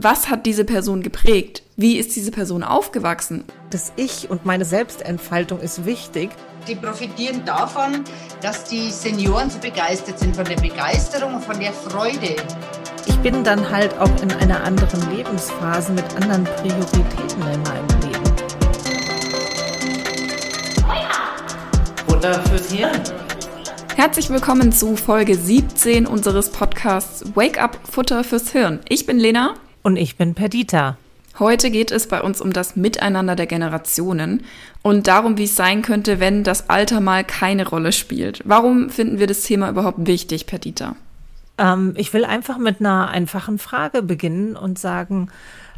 was hat diese Person geprägt? Wie ist diese Person aufgewachsen? Das Ich und meine Selbstentfaltung ist wichtig. Die profitieren davon, dass die Senioren so begeistert sind von der Begeisterung und von der Freude. Ich bin dann halt auch in einer anderen Lebensphase mit anderen Prioritäten in meinem Leben. Futter fürs Hirn. Herzlich willkommen zu Folge 17 unseres Podcasts Wake Up Futter fürs Hirn. Ich bin Lena. Und ich bin Perdita. Heute geht es bei uns um das Miteinander der Generationen und darum, wie es sein könnte, wenn das Alter mal keine Rolle spielt. Warum finden wir das Thema überhaupt wichtig, Perdita? Ähm, ich will einfach mit einer einfachen Frage beginnen und sagen,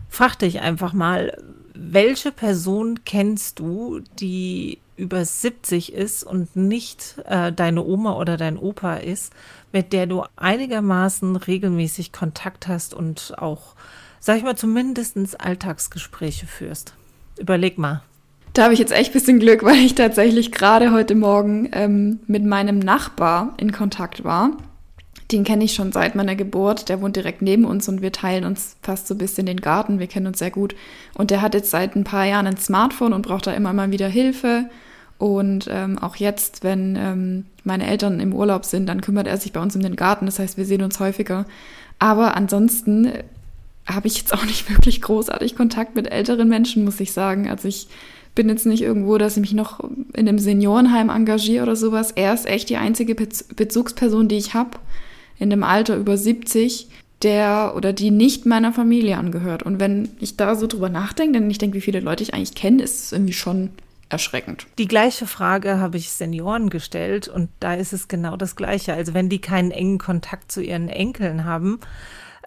frag dich einfach mal, welche Person kennst du, die über 70 ist und nicht äh, deine Oma oder dein Opa ist, mit der du einigermaßen regelmäßig Kontakt hast und auch, sag ich mal, zumindest Alltagsgespräche führst? Überleg mal. Da habe ich jetzt echt ein bisschen Glück, weil ich tatsächlich gerade heute Morgen ähm, mit meinem Nachbar in Kontakt war. Den kenne ich schon seit meiner Geburt. Der wohnt direkt neben uns und wir teilen uns fast so ein bisschen den Garten. Wir kennen uns sehr gut. Und der hat jetzt seit ein paar Jahren ein Smartphone und braucht da immer mal wieder Hilfe. Und ähm, auch jetzt, wenn ähm, meine Eltern im Urlaub sind, dann kümmert er sich bei uns um den Garten. Das heißt, wir sehen uns häufiger. Aber ansonsten äh, habe ich jetzt auch nicht wirklich großartig Kontakt mit älteren Menschen, muss ich sagen. Also ich bin jetzt nicht irgendwo, dass ich mich noch in einem Seniorenheim engagiere oder sowas. Er ist echt die einzige Bezugsperson, die ich habe in dem Alter über 70, der oder die nicht meiner Familie angehört. Und wenn ich da so drüber nachdenke, denn ich denke, wie viele Leute ich eigentlich kenne, ist es irgendwie schon erschreckend. Die gleiche Frage habe ich Senioren gestellt und da ist es genau das Gleiche. Also wenn die keinen engen Kontakt zu ihren Enkeln haben,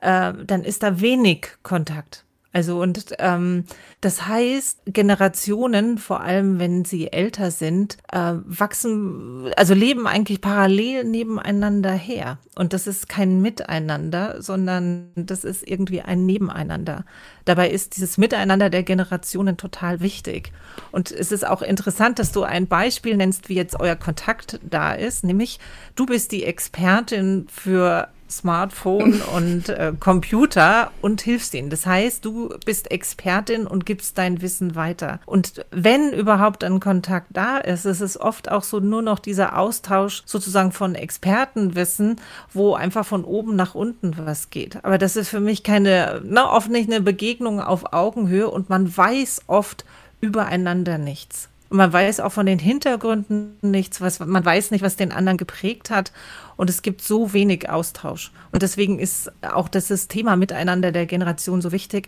äh, dann ist da wenig Kontakt. Also und ähm, das heißt, Generationen, vor allem wenn sie älter sind, äh, wachsen, also leben eigentlich parallel nebeneinander her. Und das ist kein Miteinander, sondern das ist irgendwie ein Nebeneinander. Dabei ist dieses Miteinander der Generationen total wichtig. Und es ist auch interessant, dass du ein Beispiel nennst, wie jetzt euer Kontakt da ist, nämlich du bist die Expertin für Smartphone und äh, Computer und hilfst ihnen. Das heißt, du bist Expertin und gibst dein Wissen weiter. Und wenn überhaupt ein Kontakt da ist, ist es oft auch so nur noch dieser Austausch sozusagen von Expertenwissen, wo einfach von oben nach unten was geht. Aber das ist für mich keine, na, oft nicht eine Begegnung auf Augenhöhe und man weiß oft übereinander nichts. Und man weiß auch von den Hintergründen nichts, was, man weiß nicht, was den anderen geprägt hat. Und es gibt so wenig Austausch. Und deswegen ist auch das Thema Miteinander der Generation so wichtig,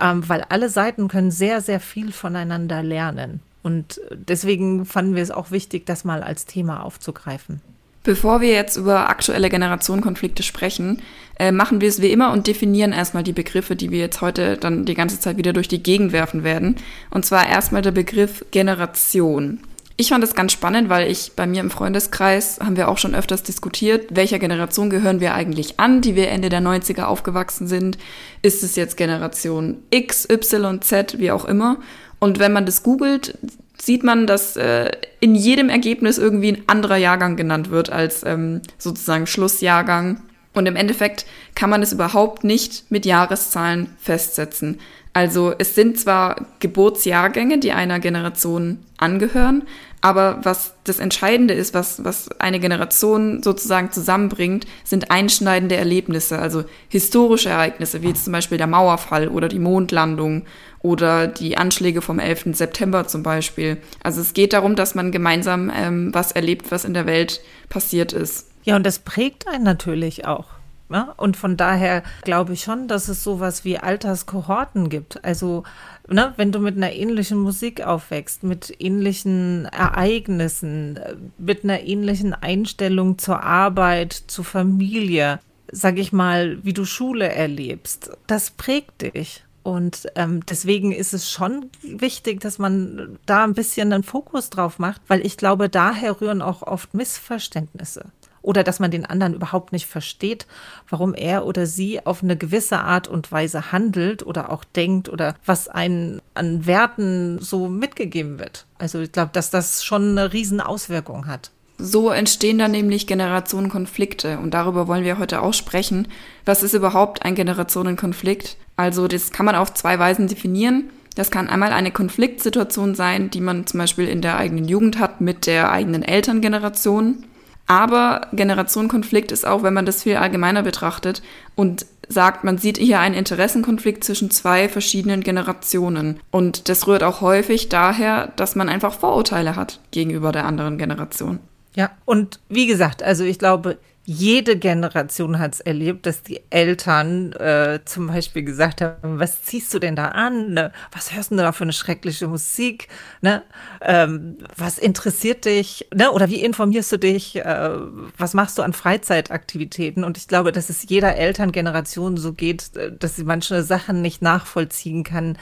ähm, weil alle Seiten können sehr, sehr viel voneinander lernen. Und deswegen fanden wir es auch wichtig, das mal als Thema aufzugreifen. Bevor wir jetzt über aktuelle Generationenkonflikte sprechen, äh, machen wir es wie immer und definieren erstmal die Begriffe, die wir jetzt heute dann die ganze Zeit wieder durch die Gegend werfen werden. Und zwar erstmal der Begriff Generation. Ich fand das ganz spannend, weil ich bei mir im Freundeskreis haben wir auch schon öfters diskutiert, welcher Generation gehören wir eigentlich an, die wir Ende der 90er aufgewachsen sind. Ist es jetzt Generation X, Y, Z, wie auch immer? Und wenn man das googelt, sieht man, dass äh, in jedem Ergebnis irgendwie ein anderer Jahrgang genannt wird als ähm, sozusagen Schlussjahrgang. Und im Endeffekt kann man es überhaupt nicht mit Jahreszahlen festsetzen. Also es sind zwar Geburtsjahrgänge, die einer Generation angehören, aber was das Entscheidende ist, was, was eine Generation sozusagen zusammenbringt, sind einschneidende Erlebnisse, also historische Ereignisse, wie jetzt zum Beispiel der Mauerfall oder die Mondlandung oder die Anschläge vom 11. September zum Beispiel. Also es geht darum, dass man gemeinsam ähm, was erlebt, was in der Welt passiert ist. Ja, und das prägt einen natürlich auch. Ja? Ne? Und von daher glaube ich schon, dass es sowas wie Alterskohorten gibt. Also, ne, wenn du mit einer ähnlichen Musik aufwächst, mit ähnlichen Ereignissen, mit einer ähnlichen Einstellung zur Arbeit, zur Familie, sag ich mal, wie du Schule erlebst, das prägt dich. Und ähm, deswegen ist es schon wichtig, dass man da ein bisschen einen Fokus drauf macht, weil ich glaube, daher rühren auch oft Missverständnisse oder dass man den anderen überhaupt nicht versteht, warum er oder sie auf eine gewisse Art und Weise handelt oder auch denkt oder was einen an Werten so mitgegeben wird. Also ich glaube, dass das schon eine riesen Auswirkung hat. So entstehen dann nämlich Generationenkonflikte und darüber wollen wir heute auch sprechen. Was ist überhaupt ein Generationenkonflikt? Also das kann man auf zwei Weisen definieren. Das kann einmal eine Konfliktsituation sein, die man zum Beispiel in der eigenen Jugend hat mit der eigenen Elterngeneration. Aber Generationenkonflikt ist auch, wenn man das viel allgemeiner betrachtet und sagt, man sieht hier einen Interessenkonflikt zwischen zwei verschiedenen Generationen. Und das rührt auch häufig daher, dass man einfach Vorurteile hat gegenüber der anderen Generation. Ja, und wie gesagt, also ich glaube, jede Generation hat es erlebt, dass die Eltern äh, zum Beispiel gesagt haben, was ziehst du denn da an? Ne? Was hörst du da für eine schreckliche Musik? Ne? Ähm, was interessiert dich? Ne? Oder wie informierst du dich? Äh, was machst du an Freizeitaktivitäten? Und ich glaube, dass es jeder Elterngeneration so geht, äh, dass sie manche Sachen nicht nachvollziehen kann,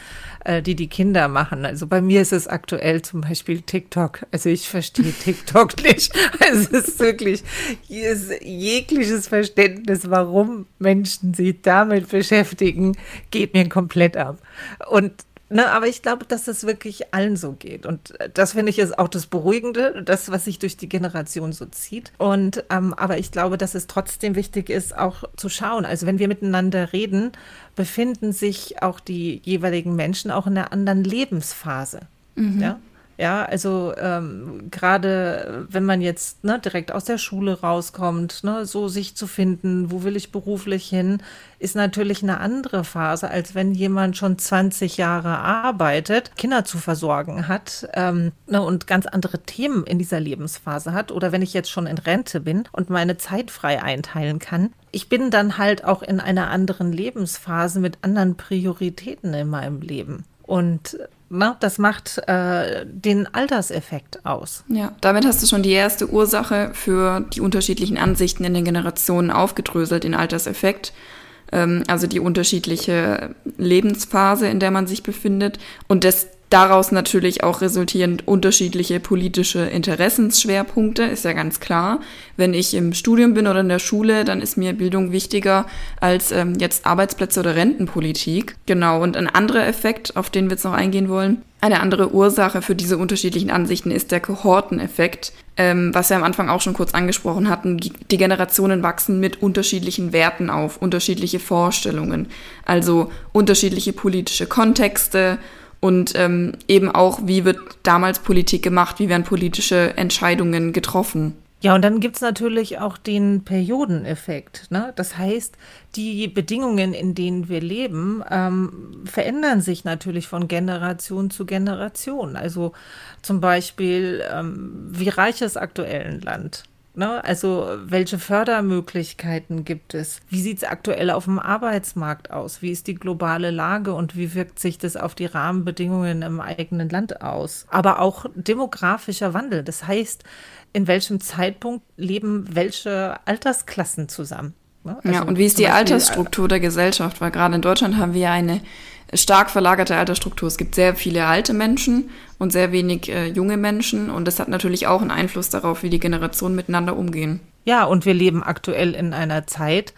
äh, die die Kinder machen. Also bei mir ist es aktuell zum Beispiel TikTok. Also ich verstehe TikTok nicht. Also es ist wirklich, hier ist jegliches Verständnis, warum Menschen sich damit beschäftigen, geht mir komplett ab. Und Ne, aber ich glaube, dass das wirklich allen so geht. Und das finde ich ist auch das Beruhigende, das, was sich durch die Generation so zieht. Und ähm, aber ich glaube, dass es trotzdem wichtig ist, auch zu schauen. Also wenn wir miteinander reden, befinden sich auch die jeweiligen Menschen auch in einer anderen Lebensphase. Mhm. Ja. Ja, also ähm, gerade wenn man jetzt ne, direkt aus der Schule rauskommt, ne, so sich zu finden, wo will ich beruflich hin, ist natürlich eine andere Phase, als wenn jemand schon 20 Jahre arbeitet, Kinder zu versorgen hat ähm, ne, und ganz andere Themen in dieser Lebensphase hat. Oder wenn ich jetzt schon in Rente bin und meine Zeit frei einteilen kann. Ich bin dann halt auch in einer anderen Lebensphase mit anderen Prioritäten in meinem Leben. Und na, das macht äh, den Alterseffekt aus. Ja, damit hast du schon die erste Ursache für die unterschiedlichen Ansichten in den Generationen aufgedröselt, den Alterseffekt. Ähm, also die unterschiedliche Lebensphase, in der man sich befindet. Und das daraus natürlich auch resultierend unterschiedliche politische Interessensschwerpunkte, ist ja ganz klar. Wenn ich im Studium bin oder in der Schule, dann ist mir Bildung wichtiger als ähm, jetzt Arbeitsplätze oder Rentenpolitik. Genau, und ein anderer Effekt, auf den wir jetzt noch eingehen wollen, eine andere Ursache für diese unterschiedlichen Ansichten ist der Kohorteneffekt, ähm, was wir am Anfang auch schon kurz angesprochen hatten. Die Generationen wachsen mit unterschiedlichen Werten auf, unterschiedliche Vorstellungen, also unterschiedliche politische Kontexte und ähm, eben auch, wie wird damals Politik gemacht, wie werden politische Entscheidungen getroffen. Ja, und dann gibt es natürlich auch den Periodeneffekt. Ne? Das heißt, die Bedingungen, in denen wir leben, ähm, verändern sich natürlich von Generation zu Generation. Also zum Beispiel, ähm, wie reich ist aktuell ein Land? Ne? Also welche Fördermöglichkeiten gibt es? Wie sieht es aktuell auf dem Arbeitsmarkt aus? Wie ist die globale Lage und wie wirkt sich das auf die Rahmenbedingungen im eigenen Land aus? Aber auch demografischer Wandel. Das heißt, in welchem Zeitpunkt leben welche Altersklassen zusammen? Ne? Also ja, und wie ist die Altersstruktur der Gesellschaft? Weil gerade in Deutschland haben wir eine stark verlagerte Altersstruktur. Es gibt sehr viele alte Menschen und sehr wenig äh, junge Menschen und das hat natürlich auch einen Einfluss darauf, wie die Generationen miteinander umgehen. Ja, und wir leben aktuell in einer Zeit,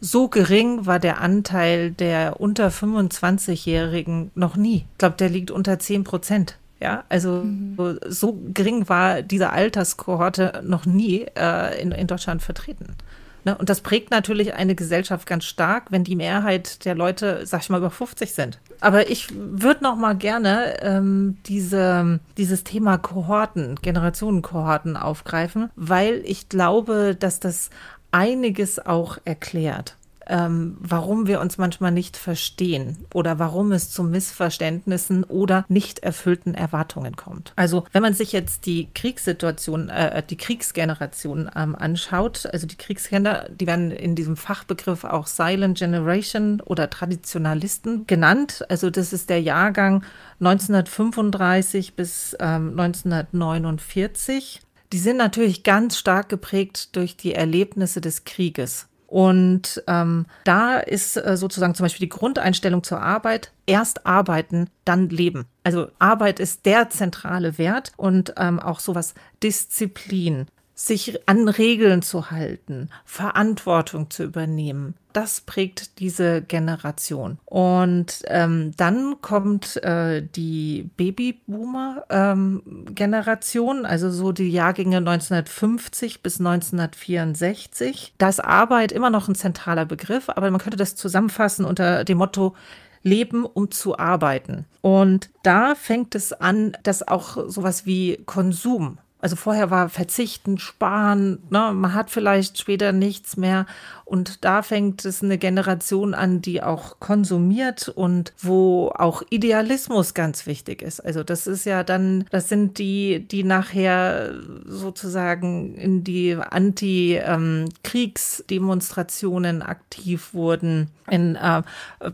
so gering war der Anteil der unter 25-Jährigen noch nie. Ich glaube, der liegt unter 10 Prozent. Ja, also mhm. so gering war diese Alterskohorte noch nie äh, in, in Deutschland vertreten. Ne? Und das prägt natürlich eine Gesellschaft ganz stark, wenn die Mehrheit der Leute, sag ich mal, über 50 sind. Aber ich würde noch mal gerne ähm, diese, dieses Thema Kohorten, Generationenkohorten aufgreifen, weil ich glaube, dass das einiges auch erklärt ähm, warum wir uns manchmal nicht verstehen oder warum es zu Missverständnissen oder nicht erfüllten Erwartungen kommt. Also wenn man sich jetzt die Kriegssituation, äh, die Kriegsgeneration ähm, anschaut, also die Kriegskinder, die werden in diesem Fachbegriff auch Silent Generation oder Traditionalisten genannt. Also das ist der Jahrgang 1935 bis ähm, 1949. Die sind natürlich ganz stark geprägt durch die Erlebnisse des Krieges. Und ähm, da ist äh, sozusagen zum Beispiel die Grundeinstellung zur Arbeit, erst arbeiten, dann leben. Also Arbeit ist der zentrale Wert und ähm, auch sowas Disziplin, sich an Regeln zu halten, Verantwortung zu übernehmen. Das prägt diese Generation. Und ähm, dann kommt äh, die Babyboomer-Generation, ähm, also so die Jahrgänge 1950 bis 1964. Da ist Arbeit immer noch ein zentraler Begriff, aber man könnte das zusammenfassen unter dem Motto, Leben, um zu arbeiten. Und da fängt es an, dass auch sowas wie Konsum also vorher war Verzichten, Sparen, ne? man hat vielleicht später nichts mehr. Und da fängt es eine Generation an, die auch konsumiert und wo auch Idealismus ganz wichtig ist. Also das ist ja dann, das sind die, die nachher sozusagen in die Anti-Kriegsdemonstrationen aktiv wurden, in äh,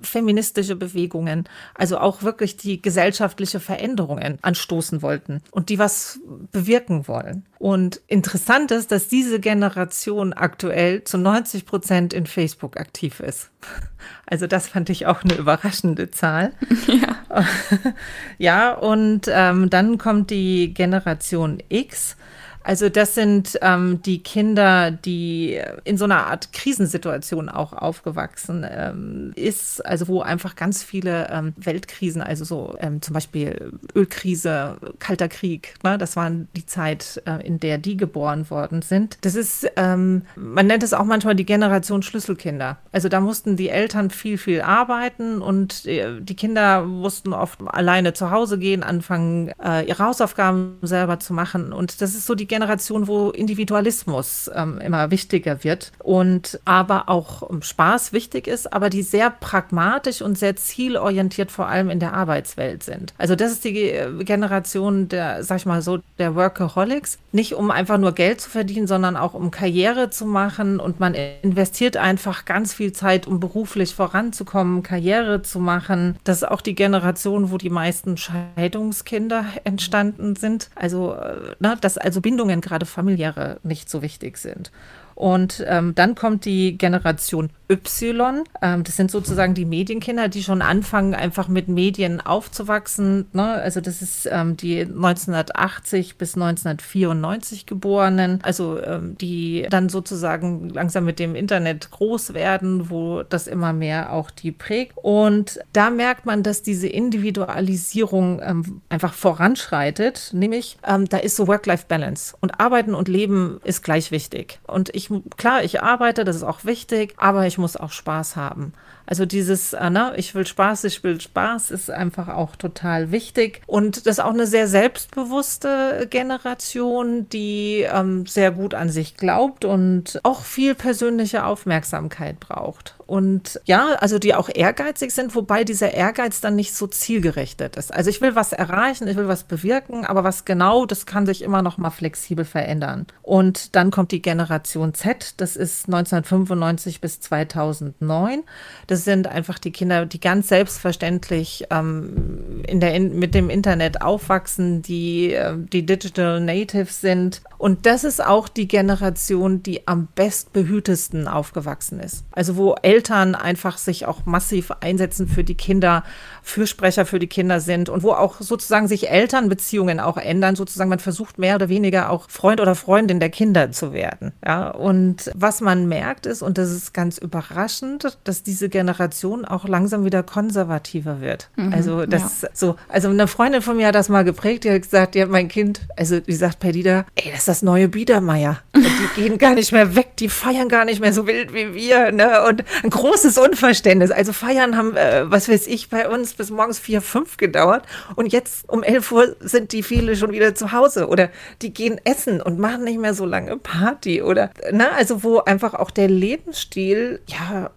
feministische Bewegungen, also auch wirklich die gesellschaftliche Veränderungen anstoßen wollten und die was bewirken wollen. Und interessant ist, dass diese Generation aktuell zu 90 Prozent in Facebook aktiv ist. Also das fand ich auch eine überraschende Zahl. Ja, ja und ähm, dann kommt die Generation X. Also das sind ähm, die Kinder, die in so einer Art Krisensituation auch aufgewachsen ähm, ist, also wo einfach ganz viele ähm, Weltkrisen, also so ähm, zum Beispiel Ölkrise, Kalter Krieg, ne, das waren die Zeit, äh, in der die geboren worden sind. Das ist, ähm, man nennt es auch manchmal die Generation Schlüsselkinder. Also da mussten die Eltern viel, viel arbeiten und äh, die Kinder mussten oft alleine zu Hause gehen, anfangen, äh, ihre Hausaufgaben selber zu machen. Und das ist so die Generation, wo Individualismus ähm, immer wichtiger wird und aber auch ähm, Spaß wichtig ist, aber die sehr pragmatisch und sehr zielorientiert vor allem in der Arbeitswelt sind. Also das ist die äh, Generation der, sag ich mal so, der Workaholics. Nicht um einfach nur Geld zu verdienen, sondern auch um Karriere zu machen und man investiert einfach ganz viel Zeit, um beruflich voranzukommen, Karriere zu machen. Das ist auch die Generation, wo die meisten Scheidungskinder entstanden sind. Also, äh, ne, dass also Bindung Bindungen, gerade familiäre, nicht so wichtig sind. Und ähm, dann kommt die Generation Y. Ähm, das sind sozusagen die Medienkinder, die schon anfangen, einfach mit Medien aufzuwachsen. Ne? Also das ist ähm, die 1980 bis 1994 Geborenen, also ähm, die dann sozusagen langsam mit dem Internet groß werden, wo das immer mehr auch die prägt. Und da merkt man, dass diese Individualisierung ähm, einfach voranschreitet, nämlich ähm, da ist so Work-Life-Balance und Arbeiten und Leben ist gleich wichtig. Und ich ich, klar, ich arbeite, das ist auch wichtig, aber ich muss auch Spaß haben. Also dieses, äh, ne, ich will Spaß, ich will Spaß, ist einfach auch total wichtig. Und das ist auch eine sehr selbstbewusste Generation, die ähm, sehr gut an sich glaubt und auch viel persönliche Aufmerksamkeit braucht. Und ja, also die auch ehrgeizig sind, wobei dieser Ehrgeiz dann nicht so zielgerichtet ist. Also ich will was erreichen, ich will was bewirken, aber was genau, das kann sich immer noch mal flexibel verändern. Und dann kommt die Generation Z, das ist 1995 bis 2009. Das das sind einfach die Kinder, die ganz selbstverständlich ähm, in der, in, mit dem Internet aufwachsen, die, äh, die Digital Natives sind. Und das ist auch die Generation, die am bestbehütesten aufgewachsen ist. Also wo Eltern einfach sich auch massiv einsetzen für die Kinder, Fürsprecher für die Kinder sind und wo auch sozusagen sich Elternbeziehungen auch ändern. Sozusagen man versucht mehr oder weniger auch Freund oder Freundin der Kinder zu werden. Ja, und was man merkt ist, und das ist ganz überraschend, dass diese Generation auch langsam wieder konservativer wird. Mhm, also das ja. so, also eine Freundin von mir hat das mal geprägt, die hat gesagt, hat mein Kind, also die sagt Perdida, ey, das ist das neue Biedermeier. die gehen gar nicht mehr weg, die feiern gar nicht mehr so wild wie wir, ne? Und ein großes Unverständnis. Also feiern haben, äh, was weiß ich, bei uns bis morgens vier, fünf gedauert und jetzt um elf Uhr sind die viele schon wieder zu Hause oder die gehen essen und machen nicht mehr so lange Party oder, ne? Also wo einfach auch der Lebensstil, ja,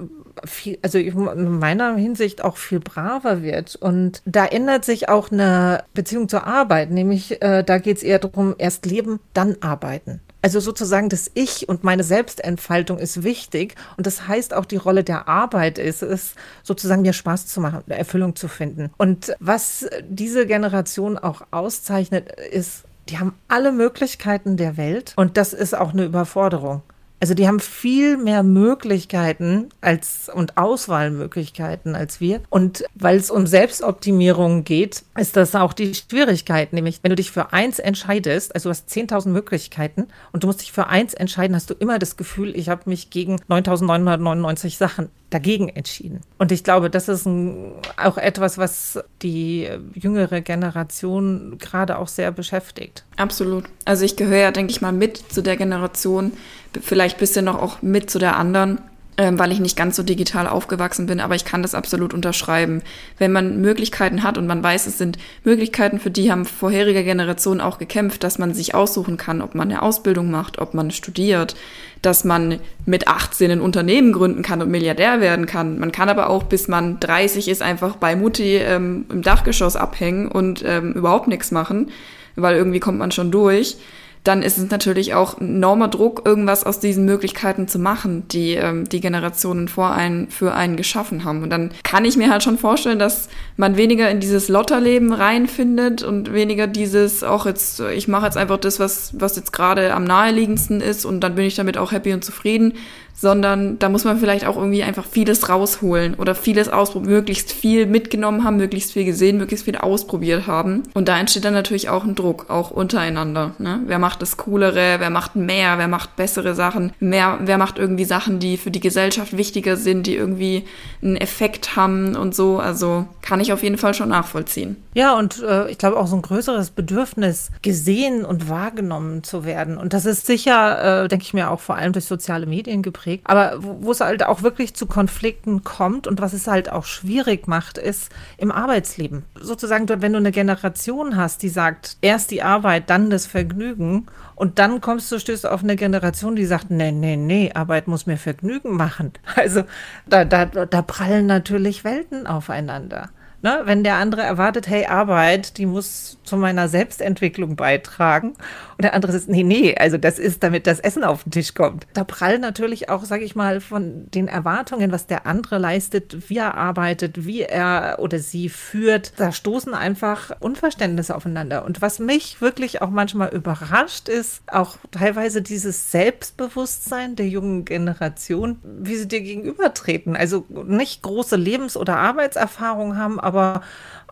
viel, also in meiner Hinsicht auch viel braver wird. Und da ändert sich auch eine Beziehung zur Arbeit, nämlich äh, da geht es eher darum, erst leben, dann arbeiten. Also sozusagen das Ich und meine Selbstentfaltung ist wichtig. Und das heißt auch die Rolle der Arbeit ist es, sozusagen mir Spaß zu machen, Erfüllung zu finden. Und was diese Generation auch auszeichnet, ist, die haben alle Möglichkeiten der Welt. Und das ist auch eine Überforderung. Also die haben viel mehr Möglichkeiten als und Auswahlmöglichkeiten als wir. Und weil es um Selbstoptimierung geht, ist das auch die Schwierigkeit. Nämlich, wenn du dich für eins entscheidest, also du hast 10.000 Möglichkeiten und du musst dich für eins entscheiden, hast du immer das Gefühl, ich habe mich gegen 9.999 Sachen dagegen entschieden. Und ich glaube, das ist ein, auch etwas, was die jüngere Generation gerade auch sehr beschäftigt. Absolut. Also ich gehöre ja, denke ich mal, mit zu der Generation, vielleicht bisschen noch auch mit zu der anderen, weil ich nicht ganz so digital aufgewachsen bin, aber ich kann das absolut unterschreiben. Wenn man Möglichkeiten hat und man weiß, es sind Möglichkeiten, für die haben vorherige Generationen auch gekämpft, dass man sich aussuchen kann, ob man eine Ausbildung macht, ob man studiert, dass man mit 18 ein Unternehmen gründen kann und Milliardär werden kann. Man kann aber auch, bis man 30 ist, einfach bei Mutti ähm, im Dachgeschoss abhängen und ähm, überhaupt nichts machen, weil irgendwie kommt man schon durch dann ist es natürlich auch enormer Druck, irgendwas aus diesen Möglichkeiten zu machen, die ähm, die Generationen vor einen für einen geschaffen haben. Und dann kann ich mir halt schon vorstellen, dass man weniger in dieses Lotterleben reinfindet und weniger dieses auch jetzt, ich mache jetzt einfach das, was, was jetzt gerade am naheliegendsten ist und dann bin ich damit auch happy und zufrieden, sondern da muss man vielleicht auch irgendwie einfach vieles rausholen oder vieles ausprobieren, möglichst viel mitgenommen haben, möglichst viel gesehen, möglichst viel ausprobiert haben. Und da entsteht dann natürlich auch ein Druck, auch untereinander. Ne? Wer macht das Coolere, wer macht mehr, wer macht bessere Sachen, mehr, wer macht irgendwie Sachen, die für die Gesellschaft wichtiger sind, die irgendwie einen Effekt haben und so. Also kann ich auf jeden Fall schon nachvollziehen. Ja, und äh, ich glaube auch so ein größeres Bedürfnis, gesehen und wahrgenommen zu werden. Und das ist sicher, äh, denke ich mir, auch vor allem durch soziale Medien geprägt kriegt. Aber wo es halt auch wirklich zu Konflikten kommt und was es halt auch schwierig macht, ist im Arbeitsleben. Sozusagen, wenn du eine Generation hast, die sagt, erst die Arbeit, dann das Vergnügen und dann kommst du, stößt auf eine Generation, die sagt, nee, nee, nee, Arbeit muss mir Vergnügen machen. Also da, da, da prallen natürlich Welten aufeinander. Ne? Wenn der andere erwartet, hey, Arbeit, die muss zu meiner Selbstentwicklung beitragen. Und der andere sagt, nee, nee, also das ist, damit das Essen auf den Tisch kommt. Da prallen natürlich auch, sage ich mal, von den Erwartungen, was der andere leistet, wie er arbeitet, wie er oder sie führt. Da stoßen einfach Unverständnisse aufeinander. Und was mich wirklich auch manchmal überrascht, ist auch teilweise dieses Selbstbewusstsein der jungen Generation, wie sie dir gegenübertreten. Also nicht große Lebens- oder Arbeitserfahrung haben, aber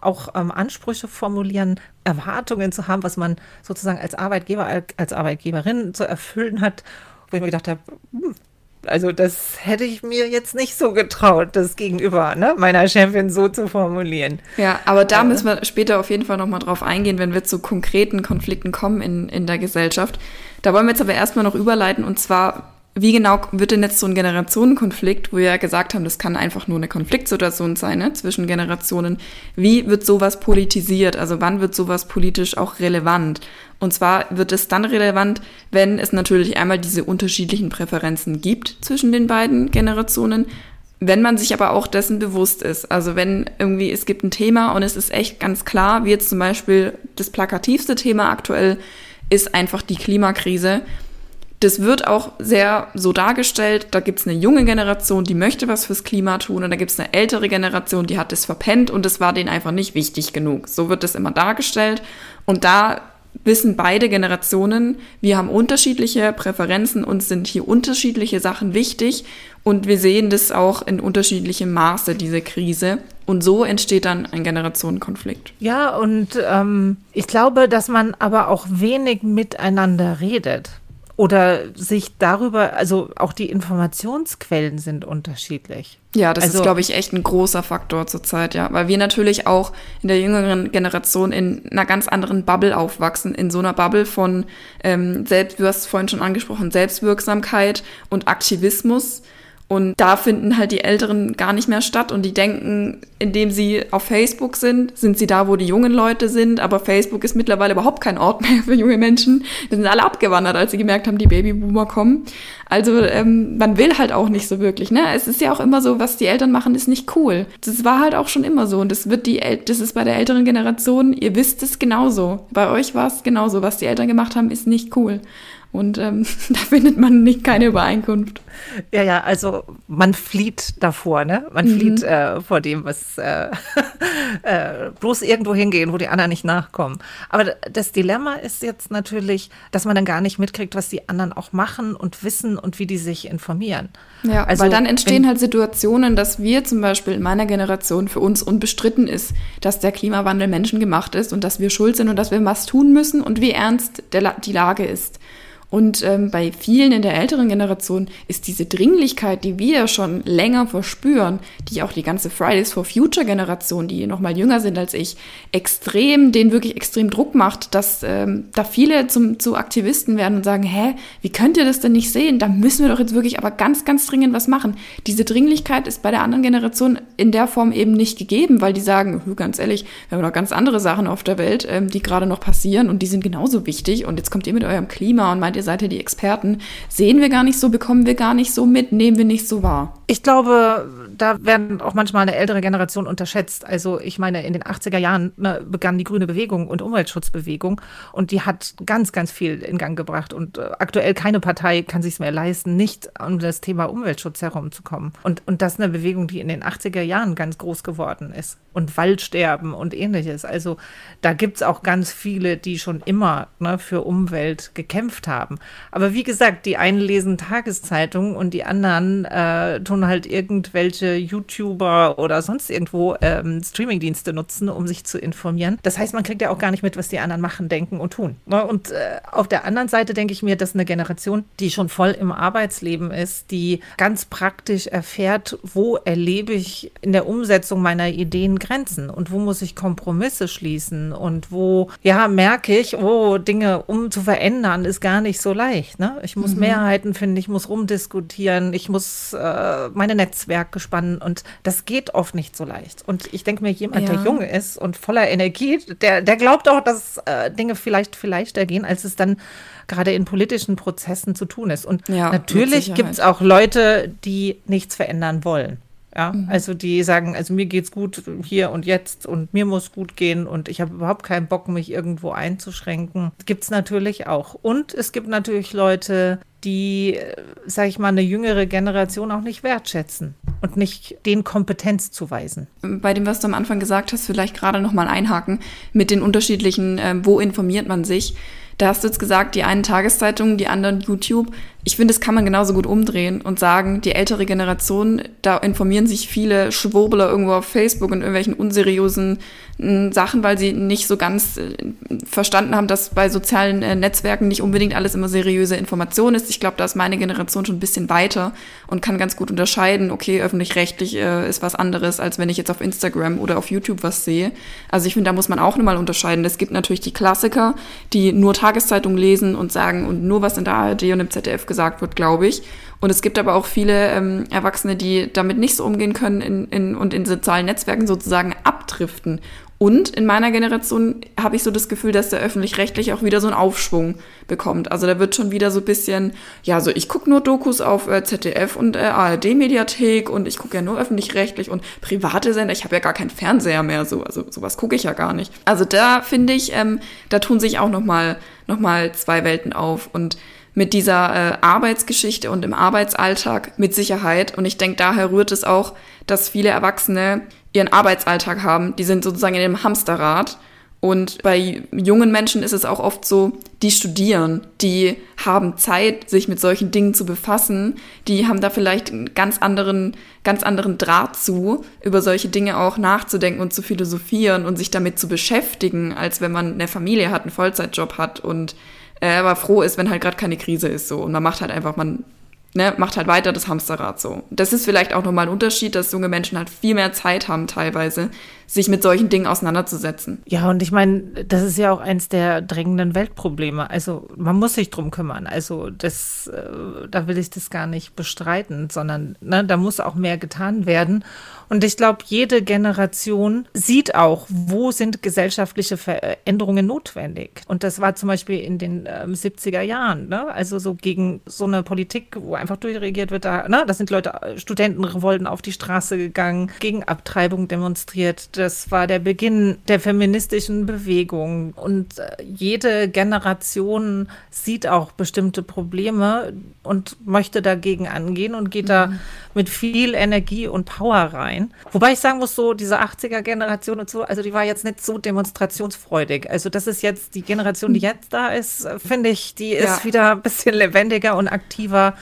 auch ähm, Ansprüche formulieren, Erwartungen zu haben, was man sozusagen als Arbeitgeber, als Arbeitgeberin zu erfüllen hat, wo ich mir gedacht habe, hm, also das hätte ich mir jetzt nicht so getraut, das gegenüber ne, meiner Chefin so zu formulieren. Ja, aber da äh, müssen wir später auf jeden Fall nochmal drauf eingehen, wenn wir zu konkreten Konflikten kommen in, in der Gesellschaft. Da wollen wir jetzt aber erstmal noch überleiten und zwar wie genau wird denn jetzt so ein Generationenkonflikt, wo wir ja gesagt haben, das kann einfach nur eine Konfliktsituation sein ne, zwischen Generationen. Wie wird sowas politisiert? Also wann wird sowas politisch auch relevant? Und zwar wird es dann relevant, wenn es natürlich einmal diese unterschiedlichen Präferenzen gibt zwischen den beiden Generationen, wenn man sich aber auch dessen bewusst ist. Also wenn irgendwie es gibt ein Thema und es ist echt ganz klar, wie jetzt zum Beispiel das plakativste Thema aktuell ist einfach die Klimakrise das wird auch sehr so dargestellt, da gibt's eine junge Generation, die möchte was fürs Klima tun und da gibt's eine ältere Generation, die hat es verpennt und es war denen einfach nicht wichtig genug. So wird das immer dargestellt und da wissen beide Generationen, wir haben unterschiedliche Präferenzen und sind hier unterschiedliche Sachen wichtig und wir sehen das auch in unterschiedlichem Maße, diese Krise. Und so entsteht dann ein Generationenkonflikt. Ja, und ähm, ich glaube, dass man aber auch wenig miteinander redet oder sich darüber, also auch die Informationsquellen sind unterschiedlich. Ja, das also, ist, glaube ich, echt ein großer Faktor zurzeit, ja. Weil wir natürlich auch in der jüngeren Generation in einer ganz anderen Bubble aufwachsen, in so einer Bubble von ähm, selbst, du hast es vorhin schon angesprochen, Selbstwirksamkeit und Aktivismus. Und da finden halt die Älteren gar nicht mehr statt und die denken, indem sie auf Facebook sind, sind sie da, wo die jungen Leute sind. Aber Facebook ist mittlerweile überhaupt kein Ort mehr für junge Menschen. Die sind alle abgewandert, als sie gemerkt haben, die Babyboomer kommen. Also ähm, man will halt auch nicht so wirklich. Ne? Es ist ja auch immer so, was die Eltern machen, ist nicht cool. Das war halt auch schon immer so und das wird die, El das ist bei der älteren Generation. Ihr wisst es genauso. Bei euch war es genauso. Was die Eltern gemacht haben, ist nicht cool. Und ähm, da findet man nicht keine Übereinkunft. Ja, ja, also man flieht davor, ne? Man mhm. flieht äh, vor dem, was äh, äh, bloß irgendwo hingehen, wo die anderen nicht nachkommen. Aber das Dilemma ist jetzt natürlich, dass man dann gar nicht mitkriegt, was die anderen auch machen und wissen und wie die sich informieren. Ja, also, weil dann entstehen halt Situationen, dass wir zum Beispiel in meiner Generation für uns unbestritten ist, dass der Klimawandel menschengemacht ist und dass wir schuld sind und dass wir was tun müssen und wie ernst der, die Lage ist. Und ähm, bei vielen in der älteren Generation ist diese Dringlichkeit, die wir schon länger verspüren, die auch die ganze Fridays for Future Generation, die noch mal jünger sind als ich, extrem, denen wirklich extrem Druck macht, dass ähm, da viele zum, zu Aktivisten werden und sagen, hä, wie könnt ihr das denn nicht sehen? Da müssen wir doch jetzt wirklich aber ganz, ganz dringend was machen. Diese Dringlichkeit ist bei der anderen Generation in der Form eben nicht gegeben, weil die sagen, ganz ehrlich, wir haben noch ganz andere Sachen auf der Welt, ähm, die gerade noch passieren und die sind genauso wichtig und jetzt kommt ihr mit eurem Klima und meint, ihr seid ja die Experten, sehen wir gar nicht so, bekommen wir gar nicht so mit, nehmen wir nicht so wahr. Ich glaube, da werden auch manchmal eine ältere Generation unterschätzt. Also ich meine, in den 80er Jahren ne, begann die grüne Bewegung und Umweltschutzbewegung und die hat ganz, ganz viel in Gang gebracht. Und äh, aktuell keine Partei kann sich mehr leisten, nicht um das Thema Umweltschutz herumzukommen. Und, und das ist eine Bewegung, die in den 80er Jahren ganz groß geworden ist. Und Waldsterben und ähnliches. Also da gibt es auch ganz viele, die schon immer ne, für Umwelt gekämpft haben. Aber wie gesagt, die einen lesen Tageszeitungen und die anderen äh, tun halt irgendwelche YouTuber oder sonst irgendwo ähm, Streamingdienste nutzen, um sich zu informieren. Das heißt, man kriegt ja auch gar nicht mit, was die anderen machen, denken und tun. Ne? Und äh, auf der anderen Seite denke ich mir, dass eine Generation, die schon voll im Arbeitsleben ist, die ganz praktisch erfährt, wo erlebe ich in der Umsetzung meiner Ideen Grenzen und wo muss ich Kompromisse schließen und wo, ja, merke ich, oh, Dinge um zu verändern ist gar nicht so leicht. Ne? Ich muss mhm. Mehrheiten finden, ich muss rumdiskutieren, ich muss äh, meine Netzwerke spannen und das geht oft nicht so leicht. Und ich denke mir, jemand, ja. der jung ist und voller Energie, der, der glaubt auch, dass äh, Dinge vielleicht viel leichter gehen, als es dann gerade in politischen Prozessen zu tun ist. Und ja, natürlich gibt es auch Leute, die nichts verändern wollen. Ja, mhm. also die sagen, also mir geht's gut hier und jetzt und mir muss gut gehen und ich habe überhaupt keinen Bock, mich irgendwo einzuschränken. Gibt es natürlich auch. Und es gibt natürlich Leute, die, sage ich mal, eine jüngere Generation auch nicht wertschätzen und nicht den Kompetenz zuweisen. Bei dem, was du am Anfang gesagt hast, vielleicht gerade noch mal einhaken mit den unterschiedlichen, äh, wo informiert man sich. Da hast du jetzt gesagt, die einen Tageszeitungen, die anderen YouTube ich finde, das kann man genauso gut umdrehen und sagen, die ältere Generation, da informieren sich viele Schwurbler irgendwo auf Facebook und irgendwelchen unseriösen äh, Sachen, weil sie nicht so ganz äh, verstanden haben, dass bei sozialen äh, Netzwerken nicht unbedingt alles immer seriöse Information ist. Ich glaube, da ist meine Generation schon ein bisschen weiter und kann ganz gut unterscheiden, okay, öffentlich-rechtlich äh, ist was anderes, als wenn ich jetzt auf Instagram oder auf YouTube was sehe. Also ich finde, da muss man auch nochmal unterscheiden. Es gibt natürlich die Klassiker, die nur Tageszeitungen lesen und sagen und nur was in der ARD und im ZDF gesagt gesagt wird, glaube ich. Und es gibt aber auch viele ähm, Erwachsene, die damit nicht so umgehen können in, in, und in sozialen Netzwerken sozusagen abdriften. Und in meiner Generation habe ich so das Gefühl, dass der öffentlich-rechtlich auch wieder so einen Aufschwung bekommt. Also da wird schon wieder so ein bisschen, ja, so ich gucke nur Dokus auf äh, ZDF und äh, ARD-Mediathek und ich gucke ja nur öffentlich-rechtlich und private Sender. Ich habe ja gar keinen Fernseher mehr, so also sowas gucke ich ja gar nicht. Also da finde ich, ähm, da tun sich auch noch mal, noch mal zwei Welten auf und mit dieser äh, Arbeitsgeschichte und im Arbeitsalltag mit Sicherheit. Und ich denke, daher rührt es auch, dass viele Erwachsene ihren Arbeitsalltag haben. Die sind sozusagen in dem Hamsterrad. Und bei jungen Menschen ist es auch oft so, die studieren, die haben Zeit, sich mit solchen Dingen zu befassen, die haben da vielleicht einen ganz anderen, ganz anderen Draht zu, über solche Dinge auch nachzudenken und zu philosophieren und sich damit zu beschäftigen, als wenn man eine Familie hat, einen Vollzeitjob hat und äh, aber froh ist, wenn halt gerade keine Krise ist so. Und man macht halt einfach, man ne, macht halt weiter das Hamsterrad so. Das ist vielleicht auch nochmal ein Unterschied, dass junge Menschen halt viel mehr Zeit haben teilweise, sich mit solchen Dingen auseinanderzusetzen. Ja, und ich meine, das ist ja auch eins der drängenden Weltprobleme. Also man muss sich drum kümmern. Also das, äh, da will ich das gar nicht bestreiten, sondern ne, da muss auch mehr getan werden. Und ich glaube, jede Generation sieht auch, wo sind gesellschaftliche Veränderungen notwendig. Und das war zum Beispiel in den äh, 70er Jahren, ne? also so gegen so eine Politik, wo einfach durchregiert wird, da, ne? da sind Leute, Studentenrevolten auf die Straße gegangen, gegen Abtreibung demonstriert. Das war der Beginn der feministischen Bewegung. Und äh, jede Generation sieht auch bestimmte Probleme und möchte dagegen angehen und geht mhm. da mit viel Energie und Power rein. Wobei ich sagen muss, so diese 80er-Generation und so, also die war jetzt nicht so demonstrationsfreudig. Also das ist jetzt die Generation, die jetzt da ist, finde ich, die ist ja. wieder ein bisschen lebendiger und aktiver.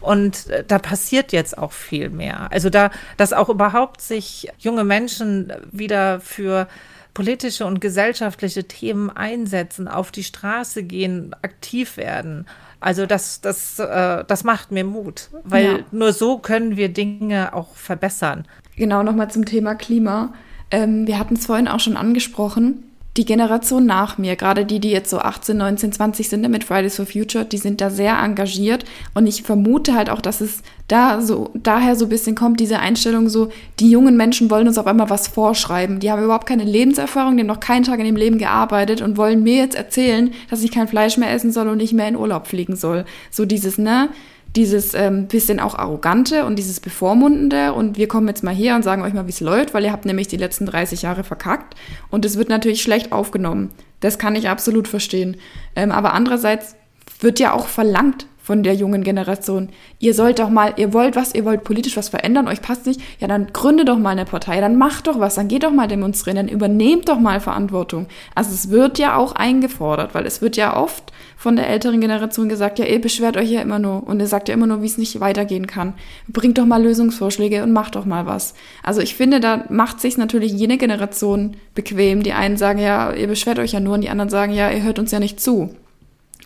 Und äh, da passiert jetzt auch viel mehr. Also da, dass auch überhaupt sich junge Menschen wieder für politische und gesellschaftliche Themen einsetzen, auf die Straße gehen, aktiv werden. Also das, das, äh, das macht mir Mut, weil ja. nur so können wir Dinge auch verbessern. Genau, nochmal zum Thema Klima. Ähm, wir hatten es vorhin auch schon angesprochen die Generation nach mir, gerade die, die jetzt so 18, 19, 20 sind mit Fridays for Future, die sind da sehr engagiert und ich vermute halt auch, dass es da so daher so ein bisschen kommt, diese Einstellung so, die jungen Menschen wollen uns auf einmal was vorschreiben. Die haben überhaupt keine Lebenserfahrung, die haben noch keinen Tag in dem Leben gearbeitet und wollen mir jetzt erzählen, dass ich kein Fleisch mehr essen soll und nicht mehr in Urlaub fliegen soll. So dieses, ne? Dieses ähm, bisschen auch arrogante und dieses bevormundende und wir kommen jetzt mal her und sagen euch mal, wie es läuft, weil ihr habt nämlich die letzten 30 Jahre verkackt und es wird natürlich schlecht aufgenommen. Das kann ich absolut verstehen. Ähm, aber andererseits wird ja auch verlangt, von der jungen Generation. Ihr sollt doch mal, ihr wollt was, ihr wollt politisch was verändern, euch passt nicht, ja dann gründet doch mal eine Partei, dann macht doch was, dann geht doch mal demonstrieren, dann übernehmt doch mal Verantwortung. Also es wird ja auch eingefordert, weil es wird ja oft von der älteren Generation gesagt, ja ihr beschwert euch ja immer nur und ihr sagt ja immer nur, wie es nicht weitergehen kann. Bringt doch mal Lösungsvorschläge und macht doch mal was. Also ich finde, da macht sich natürlich jene Generation bequem. Die einen sagen ja, ihr beschwert euch ja nur und die anderen sagen ja, ihr hört uns ja nicht zu.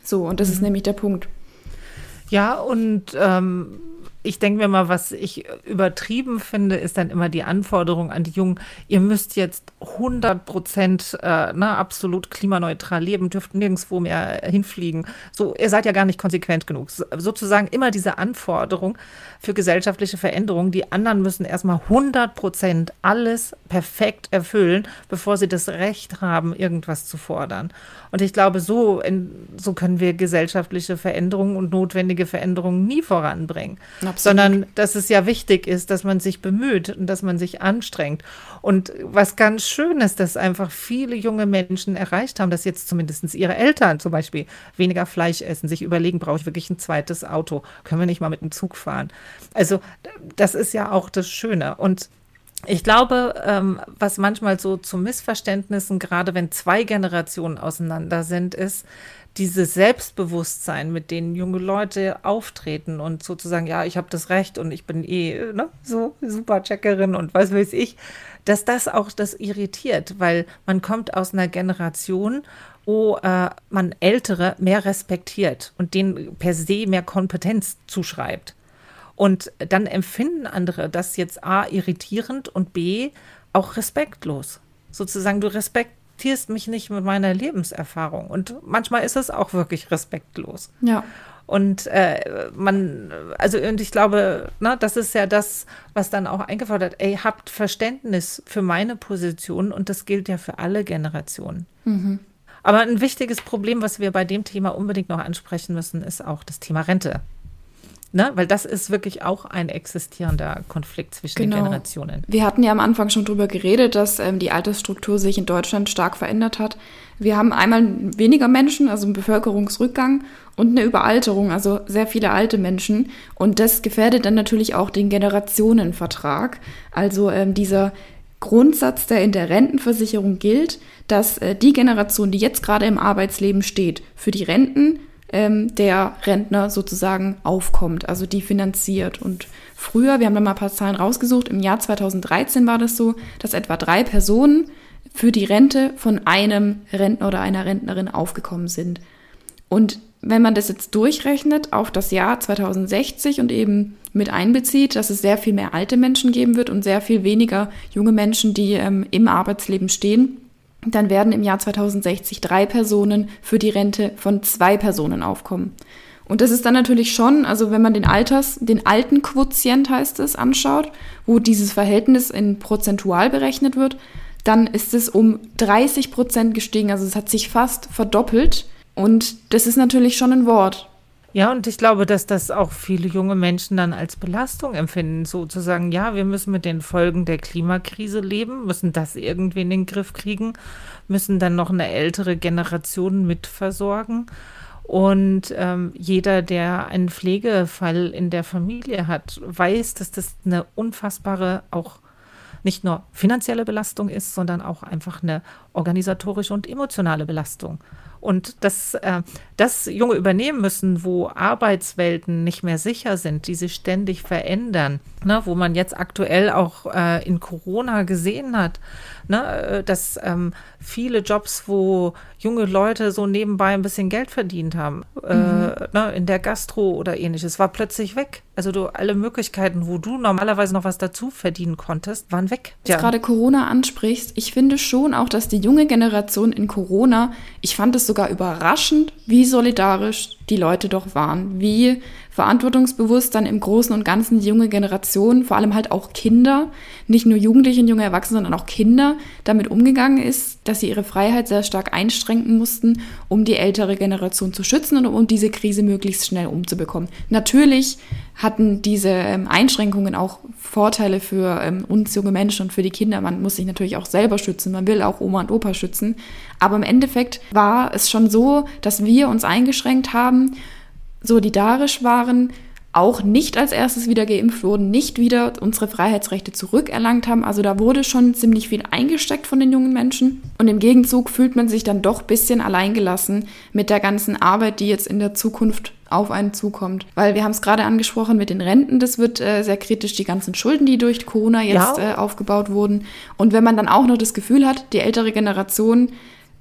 So, und das mhm. ist nämlich der Punkt. Ja, und ähm, ich denke mir mal, was ich übertrieben finde, ist dann immer die Anforderung an die Jungen, ihr müsst jetzt 100 Prozent äh, ne, absolut klimaneutral leben, dürft nirgendwo mehr hinfliegen. So, ihr seid ja gar nicht konsequent genug. So, sozusagen immer diese Anforderung für gesellschaftliche Veränderungen. Die anderen müssen erstmal 100 Prozent alles perfekt erfüllen, bevor sie das Recht haben, irgendwas zu fordern. Und ich glaube, so, in, so können wir gesellschaftliche Veränderungen und notwendige Veränderungen nie voranbringen. Absolut. Sondern dass es ja wichtig ist, dass man sich bemüht und dass man sich anstrengt. Und was ganz schön ist, dass einfach viele junge Menschen erreicht haben, dass jetzt zumindest ihre Eltern zum Beispiel weniger Fleisch essen, sich überlegen, brauche ich wirklich ein zweites Auto? Können wir nicht mal mit dem Zug fahren? Also das ist ja auch das Schöne. Und ich glaube, ähm, was manchmal so zu Missverständnissen, gerade wenn zwei Generationen auseinander sind, ist dieses Selbstbewusstsein, mit denen junge Leute auftreten und sozusagen, ja, ich habe das Recht und ich bin eh ne, so super Checkerin und was weiß ich, dass das auch das irritiert, weil man kommt aus einer Generation, wo äh, man Ältere mehr respektiert und denen per se mehr Kompetenz zuschreibt. Und dann empfinden andere das jetzt A irritierend und B auch respektlos. Sozusagen, du respektierst mich nicht mit meiner Lebenserfahrung. Und manchmal ist es auch wirklich respektlos. Ja. Und äh, man, also und ich glaube, na, das ist ja das, was dann auch eingefordert, ey, habt Verständnis für meine Position und das gilt ja für alle Generationen. Mhm. Aber ein wichtiges Problem, was wir bei dem Thema unbedingt noch ansprechen müssen, ist auch das Thema Rente. Ne? Weil das ist wirklich auch ein existierender Konflikt zwischen genau. den Generationen. Wir hatten ja am Anfang schon darüber geredet, dass ähm, die Altersstruktur sich in Deutschland stark verändert hat. Wir haben einmal weniger Menschen, also einen Bevölkerungsrückgang und eine Überalterung, also sehr viele alte Menschen. Und das gefährdet dann natürlich auch den Generationenvertrag. Also ähm, dieser Grundsatz, der in der Rentenversicherung gilt, dass äh, die Generation, die jetzt gerade im Arbeitsleben steht, für die Renten ähm, der Rentner sozusagen aufkommt, also die finanziert. Und früher, wir haben da mal ein paar Zahlen rausgesucht, im Jahr 2013 war das so, dass etwa drei Personen für die Rente von einem Rentner oder einer Rentnerin aufgekommen sind. Und wenn man das jetzt durchrechnet auf das Jahr 2060 und eben mit einbezieht, dass es sehr viel mehr alte Menschen geben wird und sehr viel weniger junge Menschen, die ähm, im Arbeitsleben stehen, dann werden im Jahr 2060 drei Personen für die Rente von zwei Personen aufkommen. Und das ist dann natürlich schon, also wenn man den Alters, den alten Quotient heißt es, anschaut, wo dieses Verhältnis in prozentual berechnet wird, dann ist es um 30 Prozent gestiegen. Also es hat sich fast verdoppelt. Und das ist natürlich schon ein Wort. Ja, und ich glaube, dass das auch viele junge Menschen dann als Belastung empfinden, sozusagen, ja, wir müssen mit den Folgen der Klimakrise leben, müssen das irgendwie in den Griff kriegen, müssen dann noch eine ältere Generation mitversorgen. Und ähm, jeder, der einen Pflegefall in der Familie hat, weiß, dass das eine unfassbare, auch nicht nur finanzielle Belastung ist, sondern auch einfach eine organisatorische und emotionale Belastung. Und dass äh, das Junge übernehmen müssen, wo Arbeitswelten nicht mehr sicher sind, die sich ständig verändern, ne, wo man jetzt aktuell auch äh, in Corona gesehen hat, ne, äh, dass ähm, viele Jobs, wo junge Leute so nebenbei ein bisschen Geld verdient haben, äh, mhm. äh, ne, in der Gastro oder ähnliches, war plötzlich weg. Also du alle Möglichkeiten, wo du normalerweise noch was dazu verdienen konntest, waren weg. Du ja. gerade Corona ansprichst, ich finde schon auch, dass die junge Generation in Corona, ich fand es sogar überraschend, wie solidarisch die Leute doch waren, wie verantwortungsbewusst dann im Großen und Ganzen die junge Generation, vor allem halt auch Kinder, nicht nur Jugendliche und junge Erwachsene, sondern auch Kinder, damit umgegangen ist, dass sie ihre Freiheit sehr stark einschränken mussten, um die ältere Generation zu schützen und um diese Krise möglichst schnell umzubekommen. Natürlich hatten diese ähm, Einschränkungen auch Vorteile für ähm, uns junge Menschen und für die Kinder. Man muss sich natürlich auch selber schützen, man will auch Oma und Opa schützen. Aber im Endeffekt war es schon so, dass wir uns eingeschränkt haben solidarisch waren, auch nicht als erstes wieder geimpft wurden, nicht wieder unsere Freiheitsrechte zurückerlangt haben. Also da wurde schon ziemlich viel eingesteckt von den jungen Menschen. Und im Gegenzug fühlt man sich dann doch ein bisschen alleingelassen mit der ganzen Arbeit, die jetzt in der Zukunft auf einen zukommt. Weil wir haben es gerade angesprochen mit den Renten, das wird äh, sehr kritisch, die ganzen Schulden, die durch Corona jetzt ja. äh, aufgebaut wurden. Und wenn man dann auch noch das Gefühl hat, die ältere Generation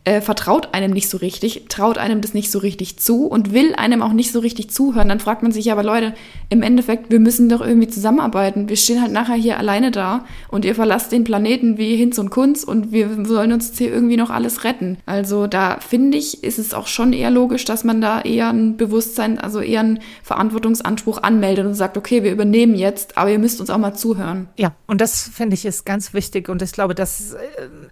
äh, vertraut einem nicht so richtig, traut einem das nicht so richtig zu und will einem auch nicht so richtig zuhören, dann fragt man sich ja, aber Leute, im Endeffekt, wir müssen doch irgendwie zusammenarbeiten. Wir stehen halt nachher hier alleine da und ihr verlasst den Planeten wie Hinz und Kunz und wir sollen uns jetzt hier irgendwie noch alles retten. Also da finde ich, ist es auch schon eher logisch, dass man da eher ein Bewusstsein, also eher einen Verantwortungsanspruch anmeldet und sagt, okay, wir übernehmen jetzt, aber ihr müsst uns auch mal zuhören. Ja, und das finde ich ist ganz wichtig und ich glaube, das äh,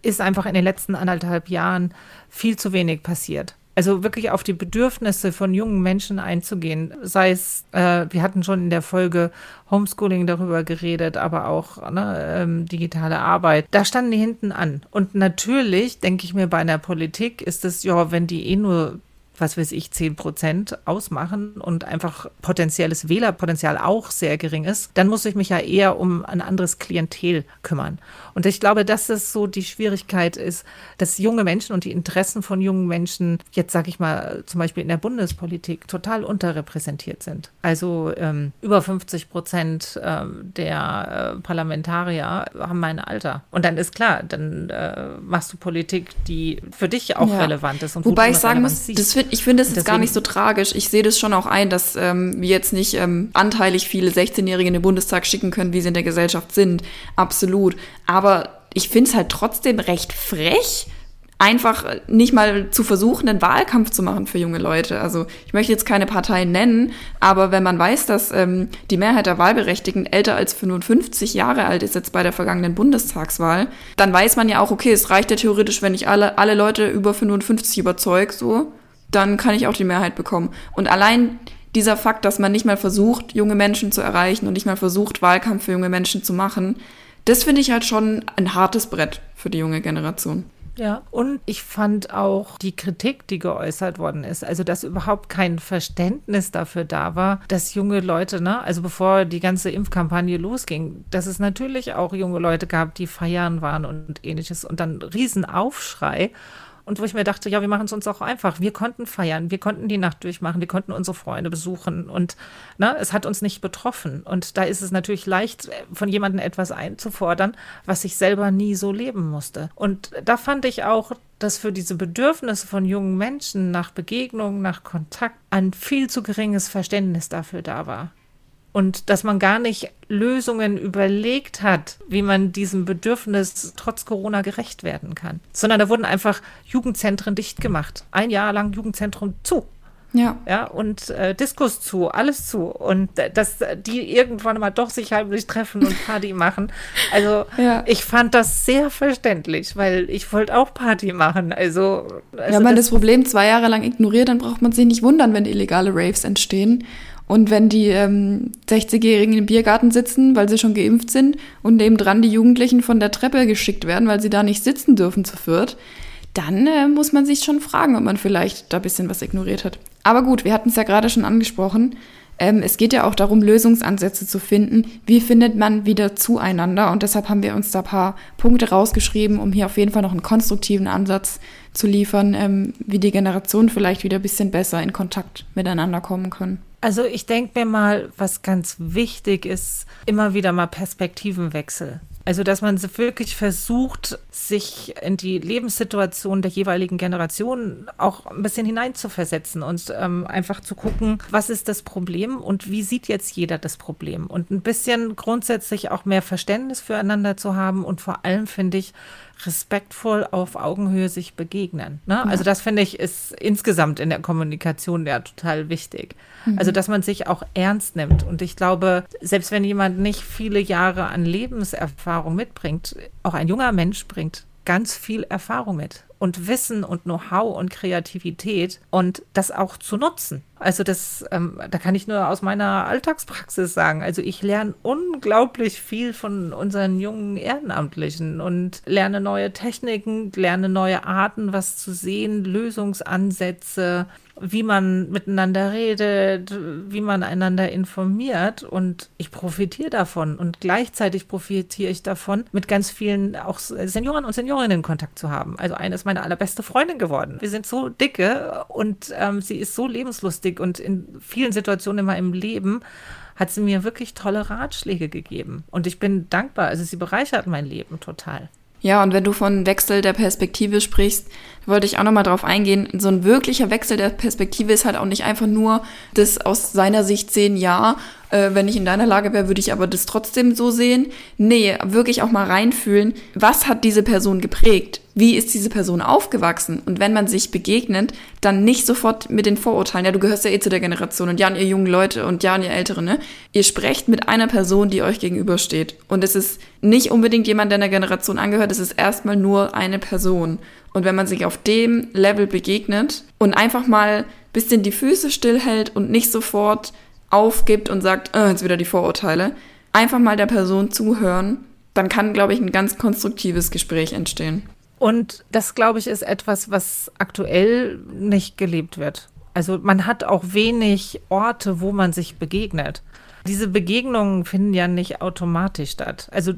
ist einfach in den letzten anderthalb Jahren viel zu wenig passiert. Also wirklich auf die Bedürfnisse von jungen Menschen einzugehen. Sei es, äh, wir hatten schon in der Folge Homeschooling darüber geredet, aber auch ne, ähm, digitale Arbeit. Da standen die hinten an. Und natürlich denke ich mir bei einer Politik ist es, ja, wenn die eh nur was weiß ich, 10 Prozent ausmachen und einfach potenzielles Wählerpotenzial auch sehr gering ist, dann muss ich mich ja eher um ein anderes Klientel kümmern. Und ich glaube, dass es so die Schwierigkeit ist, dass junge Menschen und die Interessen von jungen Menschen jetzt, sage ich mal, zum Beispiel in der Bundespolitik total unterrepräsentiert sind. Also ähm, über 50 Prozent äh, der äh, Parlamentarier haben mein Alter. Und dann ist klar, dann äh, machst du Politik, die für dich auch ja. relevant ist. Und Wobei ich sagen muss, das find, ich finde es jetzt gar nicht so tragisch. Ich sehe das schon auch ein, dass ähm, wir jetzt nicht ähm, anteilig viele 16-Jährige in den Bundestag schicken können, wie sie in der Gesellschaft sind. Absolut. Aber ich finde es halt trotzdem recht frech, einfach nicht mal zu versuchen, einen Wahlkampf zu machen für junge Leute. Also ich möchte jetzt keine Parteien nennen, aber wenn man weiß, dass ähm, die Mehrheit der Wahlberechtigten älter als 55 Jahre alt ist jetzt bei der vergangenen Bundestagswahl, dann weiß man ja auch, okay, es reicht ja theoretisch, wenn ich alle, alle Leute über 55 überzeug, so, dann kann ich auch die Mehrheit bekommen. Und allein dieser Fakt, dass man nicht mal versucht, junge Menschen zu erreichen und nicht mal versucht, Wahlkampf für junge Menschen zu machen, das finde ich halt schon ein hartes Brett für die junge Generation. Ja, und ich fand auch die Kritik, die geäußert worden ist, also dass überhaupt kein Verständnis dafür da war, dass junge Leute, ne, also bevor die ganze Impfkampagne losging, dass es natürlich auch junge Leute gab, die feiern waren und ähnliches und dann Riesenaufschrei. Und wo ich mir dachte, ja, wir machen es uns auch einfach. Wir konnten feiern, wir konnten die Nacht durchmachen, wir konnten unsere Freunde besuchen und ne, es hat uns nicht betroffen. Und da ist es natürlich leicht, von jemandem etwas einzufordern, was ich selber nie so leben musste. Und da fand ich auch, dass für diese Bedürfnisse von jungen Menschen nach Begegnung, nach Kontakt ein viel zu geringes Verständnis dafür da war und dass man gar nicht Lösungen überlegt hat, wie man diesem Bedürfnis trotz Corona gerecht werden kann, sondern da wurden einfach Jugendzentren dicht gemacht. Ein Jahr lang Jugendzentrum zu. Ja. Ja, und äh, Diskus zu, alles zu. Und äh, dass die irgendwann mal doch sich heimlich treffen und Party machen. Also ja. ich fand das sehr verständlich, weil ich wollte auch Party machen. Also, also wenn man das, das Problem zwei Jahre lang ignoriert, dann braucht man sich nicht wundern, wenn illegale Raves entstehen. Und wenn die ähm, 60-Jährigen im Biergarten sitzen, weil sie schon geimpft sind und nebendran die Jugendlichen von der Treppe geschickt werden, weil sie da nicht sitzen dürfen zu viert, dann äh, muss man sich schon fragen, ob man vielleicht da ein bisschen was ignoriert hat. Aber gut, wir hatten es ja gerade schon angesprochen. Ähm, es geht ja auch darum, Lösungsansätze zu finden. Wie findet man wieder zueinander? Und deshalb haben wir uns da ein paar Punkte rausgeschrieben, um hier auf jeden Fall noch einen konstruktiven Ansatz zu liefern, ähm, wie die Generationen vielleicht wieder ein bisschen besser in Kontakt miteinander kommen können. Also ich denke mir mal, was ganz wichtig ist, immer wieder mal Perspektivenwechsel. Also, dass man wirklich versucht, sich in die Lebenssituation der jeweiligen Generation auch ein bisschen hineinzuversetzen und ähm, einfach zu gucken, was ist das Problem und wie sieht jetzt jeder das Problem und ein bisschen grundsätzlich auch mehr Verständnis füreinander zu haben und vor allem finde ich, respektvoll auf Augenhöhe sich begegnen. Ne? Ja. Also das finde ich ist insgesamt in der Kommunikation ja total wichtig. Mhm. Also dass man sich auch ernst nimmt. Und ich glaube, selbst wenn jemand nicht viele Jahre an Lebenserfahrung mitbringt, auch ein junger Mensch bringt ganz viel Erfahrung mit und Wissen und Know-how und Kreativität und das auch zu nutzen. Also das, ähm, da kann ich nur aus meiner Alltagspraxis sagen. Also ich lerne unglaublich viel von unseren jungen Ehrenamtlichen und lerne neue Techniken, lerne neue Arten, was zu sehen, Lösungsansätze, wie man miteinander redet, wie man einander informiert und ich profitiere davon und gleichzeitig profitiere ich davon, mit ganz vielen auch Senioren und Seniorinnen Kontakt zu haben. Also eine ist meine allerbeste Freundin geworden. Wir sind so dicke und ähm, sie ist so lebenslustig und in vielen Situationen in meinem Leben hat sie mir wirklich tolle Ratschläge gegeben und ich bin dankbar. Also sie bereichert mein Leben total. Ja, und wenn du von Wechsel der Perspektive sprichst, wollte ich auch nochmal drauf eingehen. So ein wirklicher Wechsel der Perspektive ist halt auch nicht einfach nur das aus seiner Sicht sehen, ja, äh, wenn ich in deiner Lage wäre, würde ich aber das trotzdem so sehen. Nee, wirklich auch mal reinfühlen, was hat diese Person geprägt? Wie ist diese Person aufgewachsen? Und wenn man sich begegnet, dann nicht sofort mit den Vorurteilen, ja, du gehörst ja eh zu der Generation und ja, und ihr jungen Leute und ja, und ihr Ältere, ne? Ihr sprecht mit einer Person, die euch gegenübersteht. Und es ist nicht unbedingt jemand, der einer Generation angehört, es ist erstmal nur eine Person. Und wenn man sich auf dem Level begegnet und einfach mal bisschen die Füße stillhält und nicht sofort aufgibt und sagt, oh, jetzt wieder die Vorurteile, einfach mal der Person zuhören, dann kann, glaube ich, ein ganz konstruktives Gespräch entstehen. Und das, glaube ich, ist etwas, was aktuell nicht gelebt wird. Also man hat auch wenig Orte, wo man sich begegnet. Diese Begegnungen finden ja nicht automatisch statt. Also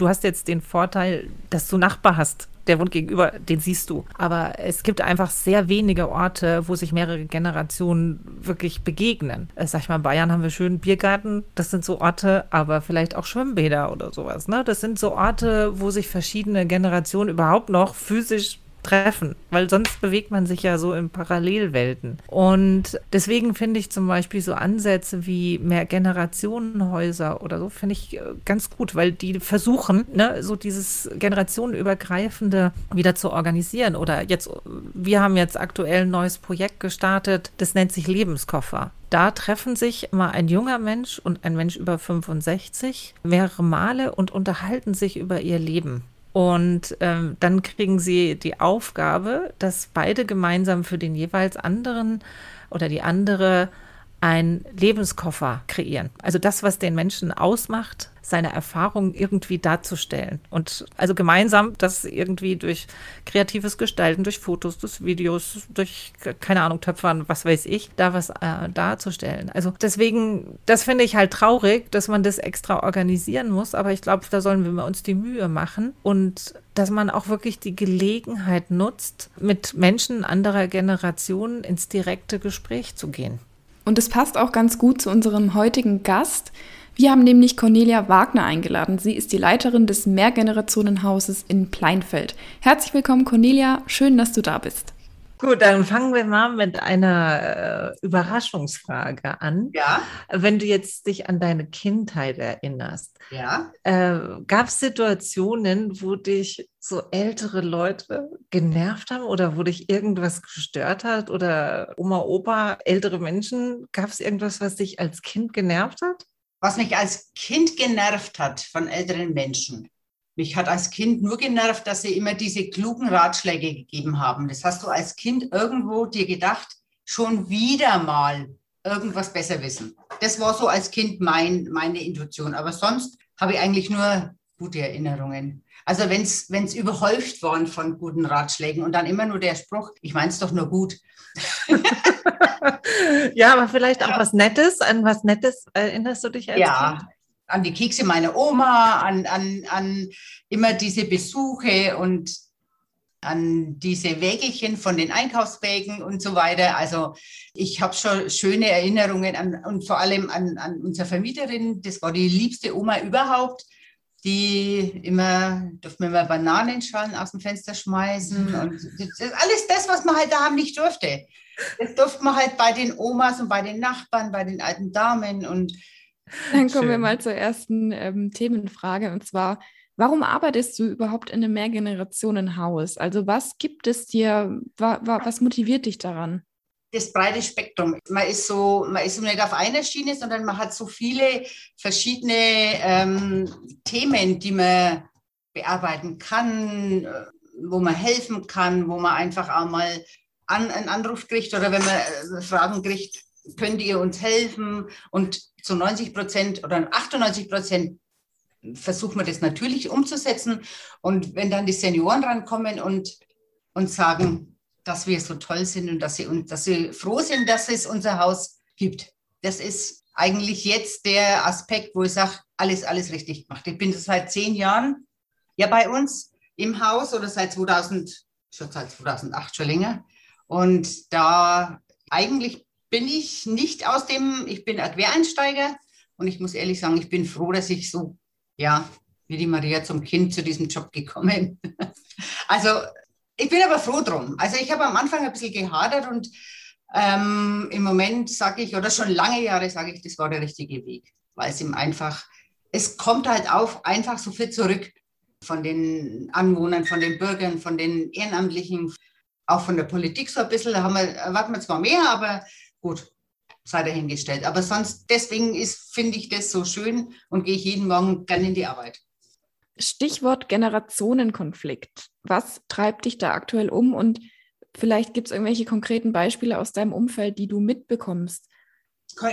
du hast jetzt den Vorteil, dass du Nachbar hast der wohnt gegenüber, den siehst du. Aber es gibt einfach sehr wenige Orte, wo sich mehrere Generationen wirklich begegnen. Äh, sag ich mal, in Bayern haben wir schönen Biergarten, das sind so Orte, aber vielleicht auch Schwimmbäder oder sowas. Ne? Das sind so Orte, wo sich verschiedene Generationen überhaupt noch physisch treffen, weil sonst bewegt man sich ja so in Parallelwelten. Und deswegen finde ich zum Beispiel so Ansätze wie mehr Generationenhäuser oder so, finde ich äh, ganz gut, weil die versuchen, ne, so dieses generationenübergreifende wieder zu organisieren. Oder jetzt, wir haben jetzt aktuell ein neues Projekt gestartet, das nennt sich Lebenskoffer. Da treffen sich mal ein junger Mensch und ein Mensch über 65 mehrere Male und unterhalten sich über ihr Leben. Und ähm, dann kriegen sie die Aufgabe, dass beide gemeinsam für den jeweils anderen oder die andere ein Lebenskoffer kreieren. Also das, was den Menschen ausmacht, seine Erfahrungen irgendwie darzustellen. Und also gemeinsam das irgendwie durch kreatives Gestalten, durch Fotos, durch Videos, durch, keine Ahnung, Töpfern, was weiß ich, da was äh, darzustellen. Also deswegen, das finde ich halt traurig, dass man das extra organisieren muss. Aber ich glaube, da sollen wir uns die Mühe machen und dass man auch wirklich die Gelegenheit nutzt, mit Menschen anderer Generationen ins direkte Gespräch zu gehen. Und es passt auch ganz gut zu unserem heutigen Gast. Wir haben nämlich Cornelia Wagner eingeladen. Sie ist die Leiterin des Mehrgenerationenhauses in Pleinfeld. Herzlich willkommen, Cornelia. Schön, dass du da bist. Gut, dann fangen wir mal mit einer äh, Überraschungsfrage an. Ja. Wenn du jetzt dich an deine Kindheit erinnerst, Ja. äh, gab es Situationen, wo dich so ältere Leute genervt haben oder wo dich irgendwas gestört hat oder Oma, Opa, ältere Menschen? Gab es irgendwas, was dich als Kind genervt hat? Was mich als Kind genervt hat von älteren Menschen. Mich hat als Kind nur genervt, dass sie immer diese klugen Ratschläge gegeben haben. Das hast du als Kind irgendwo dir gedacht, schon wieder mal irgendwas besser wissen. Das war so als Kind mein, meine Intuition. Aber sonst habe ich eigentlich nur gute Erinnerungen. Also wenn es überhäuft waren von guten Ratschlägen und dann immer nur der Spruch, ich meine es doch nur gut. ja, aber vielleicht auch was Nettes. An was Nettes erinnerst du dich als ja, Kind? An die Kekse meiner Oma, an, an, an immer diese Besuche und an diese Wägelchen von den Einkaufswägen und so weiter. Also ich habe schon schöne Erinnerungen an, und vor allem an, an unsere Vermieterin. Das war die liebste Oma überhaupt, die immer, durfte mir immer Bananenschalen aus dem Fenster schmeißen. Und das, alles das, was man halt da haben nicht durfte. Das durfte man halt bei den Omas und bei den Nachbarn, bei den alten Damen und Dann kommen wir Schön. mal zur ersten ähm, Themenfrage und zwar, warum arbeitest du überhaupt in einem Mehrgenerationenhaus? Also was gibt es dir, wa, wa, was motiviert dich daran? das breite Spektrum. Man ist so, man ist so nicht auf einer Schiene, sondern man hat so viele verschiedene ähm, Themen, die man bearbeiten kann, wo man helfen kann, wo man einfach auch mal an, einen Anruf kriegt oder wenn man äh, Fragen kriegt, könnt ihr uns helfen? Und zu 90 Prozent oder 98 Prozent versucht man das natürlich umzusetzen. Und wenn dann die Senioren rankommen und, und sagen, dass wir so toll sind und dass sie, und dass sie froh sind, dass es unser Haus gibt. Das ist eigentlich jetzt der Aspekt, wo ich sage, alles, alles richtig gemacht. Ich bin seit zehn Jahren ja bei uns im Haus oder seit 2000, schon seit 2008 schon länger. Und da eigentlich bin ich nicht aus dem, ich bin ein Quereinsteiger und ich muss ehrlich sagen, ich bin froh, dass ich so, ja, wie die Maria zum Kind zu diesem Job gekommen. Also ich bin aber froh drum. Also ich habe am Anfang ein bisschen gehadert und ähm, im Moment sage ich, oder schon lange Jahre sage ich, das war der richtige Weg, weil es ihm einfach, es kommt halt auch einfach so viel zurück von den Anwohnern, von den Bürgern, von den Ehrenamtlichen, auch von der Politik so ein bisschen. Da haben wir, erwarten wir zwar mehr, aber gut, sei dahingestellt. Aber sonst, deswegen ist, finde ich das so schön und gehe ich jeden Morgen gerne in die Arbeit. Stichwort Generationenkonflikt. Was treibt dich da aktuell um und vielleicht gibt es irgendwelche konkreten Beispiele aus deinem Umfeld, die du mitbekommst?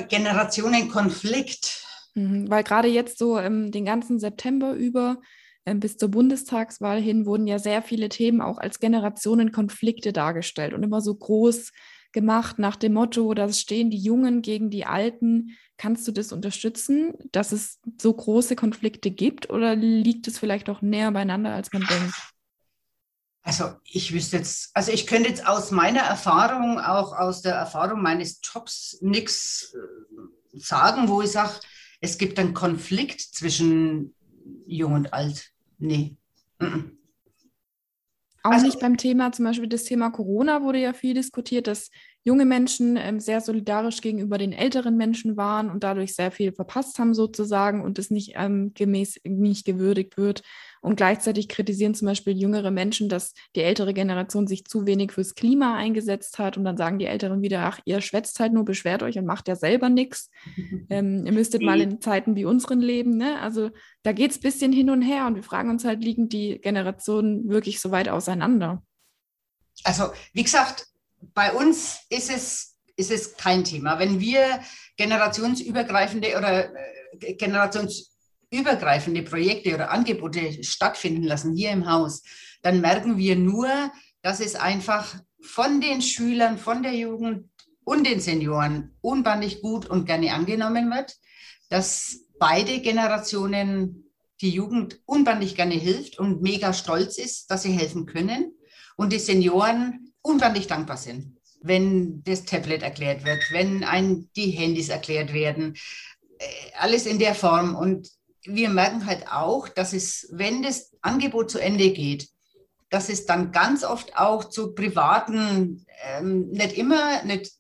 Generationenkonflikt. Mhm, weil gerade jetzt so ähm, den ganzen September über ähm, bis zur Bundestagswahl hin wurden ja sehr viele Themen auch als Generationenkonflikte dargestellt und immer so groß gemacht nach dem Motto, da stehen die Jungen gegen die Alten. Kannst du das unterstützen, dass es so große Konflikte gibt oder liegt es vielleicht auch näher beieinander, als man denkt? Also ich wüsste jetzt, also ich könnte jetzt aus meiner Erfahrung, auch aus der Erfahrung meines Jobs nichts äh, sagen, wo ich sage, es gibt einen Konflikt zwischen jung und alt. Nee. Auch Also- nicht beim Thema, zum Beispiel das Thema Corona wurde ja viel diskutiert, dass junge Menschen ähm, sehr solidarisch gegenüber den älteren Menschen waren und dadurch sehr viel verpasst haben sozusagen und es nicht ähm, gemäß nicht gewürdigt wird. Und gleichzeitig kritisieren zum Beispiel jüngere Menschen, dass die ältere Generation sich zu wenig fürs Klima eingesetzt hat und dann sagen die Älteren wieder, ach, ihr schwätzt halt nur, beschwert euch und macht ja selber nichts. Ähm, ihr müsstet mal in Zeiten wie unseren leben. Ne? Also da geht es ein bisschen hin und her und wir fragen uns halt, liegen die Generationen wirklich so weit auseinander? Also wie gesagt, bei uns ist es, ist es kein Thema. Wenn wir generationsübergreifende oder äh, generationsübergreifende Projekte oder Angebote stattfinden lassen hier im Haus, dann merken wir nur, dass es einfach von den Schülern, von der Jugend und den Senioren unbandig gut und gerne angenommen wird, dass beide Generationen die Jugend unbandig gerne hilft und mega stolz ist, dass sie helfen können und die Senioren unbandig dankbar sind, wenn das Tablet erklärt wird, wenn ein die Handys erklärt werden, äh, alles in der Form. Und wir merken halt auch, dass es, wenn das Angebot zu Ende geht, dass es dann ganz oft auch zu privaten, ähm, nicht immer, nicht,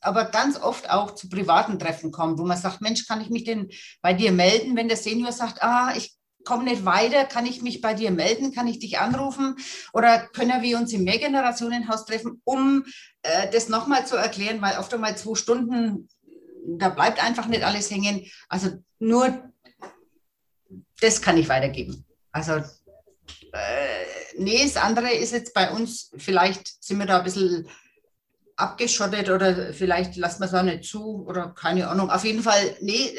aber ganz oft auch zu privaten Treffen kommt, wo man sagt, Mensch, kann ich mich denn bei dir melden, wenn der Senior sagt, ah, ich komme nicht weiter, kann ich mich bei dir melden, kann ich dich anrufen oder können wir uns im Mehrgenerationenhaus treffen, um äh, das nochmal zu erklären, weil oft einmal zwei Stunden, da bleibt einfach nicht alles hängen. Also nur das kann ich weitergeben. Also äh, nee, das andere ist jetzt bei uns, vielleicht sind wir da ein bisschen abgeschottet oder vielleicht lassen wir es auch nicht zu oder keine Ahnung. Auf jeden Fall, nee,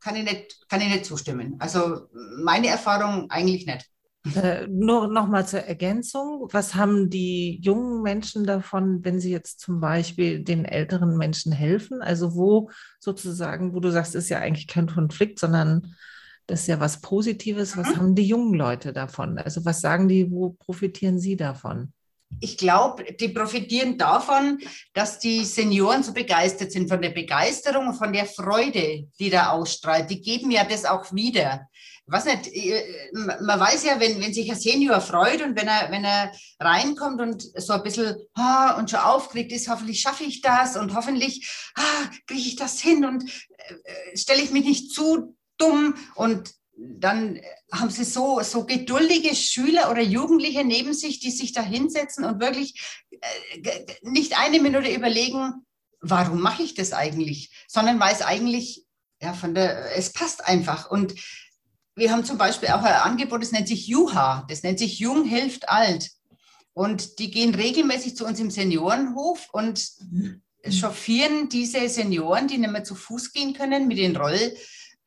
kann ich nicht, kann ich nicht zustimmen. Also meine Erfahrung eigentlich nicht. Äh, nur noch mal zur Ergänzung. Was haben die jungen Menschen davon, wenn sie jetzt zum Beispiel den älteren Menschen helfen? Also wo sozusagen, wo du sagst, ist ja eigentlich kein Konflikt, sondern das ist ja was Positives. Was mhm. haben die jungen Leute davon? Also was sagen die, wo profitieren sie davon? Ich glaube, die profitieren davon, dass die Senioren so begeistert sind von der Begeisterung und von der Freude, die da ausstrahlt. Die geben ja das auch wieder. Was nicht, äh, man weiß ja, wenn, wenn sich ein Senior freut und wenn er, wenn er reinkommt und so ein bisschen ah, und schon aufgeregt ist, hoffentlich schaffe ich das und hoffentlich ah, kriege ich das hin und äh, stelle ich mich nicht zu dumm und dann haben sie so, so geduldige Schüler oder Jugendliche neben sich, die sich da hinsetzen und wirklich äh, nicht eine Minute überlegen, warum mache ich das eigentlich, sondern weil es eigentlich, ja, von der, es passt einfach. Und wir haben zum Beispiel auch ein Angebot, das nennt sich Juha, das nennt sich Jung hilft alt. Und die gehen regelmäßig zu uns im Seniorenhof und chauffieren diese Senioren, die nicht mehr zu Fuß gehen können, mit den Roll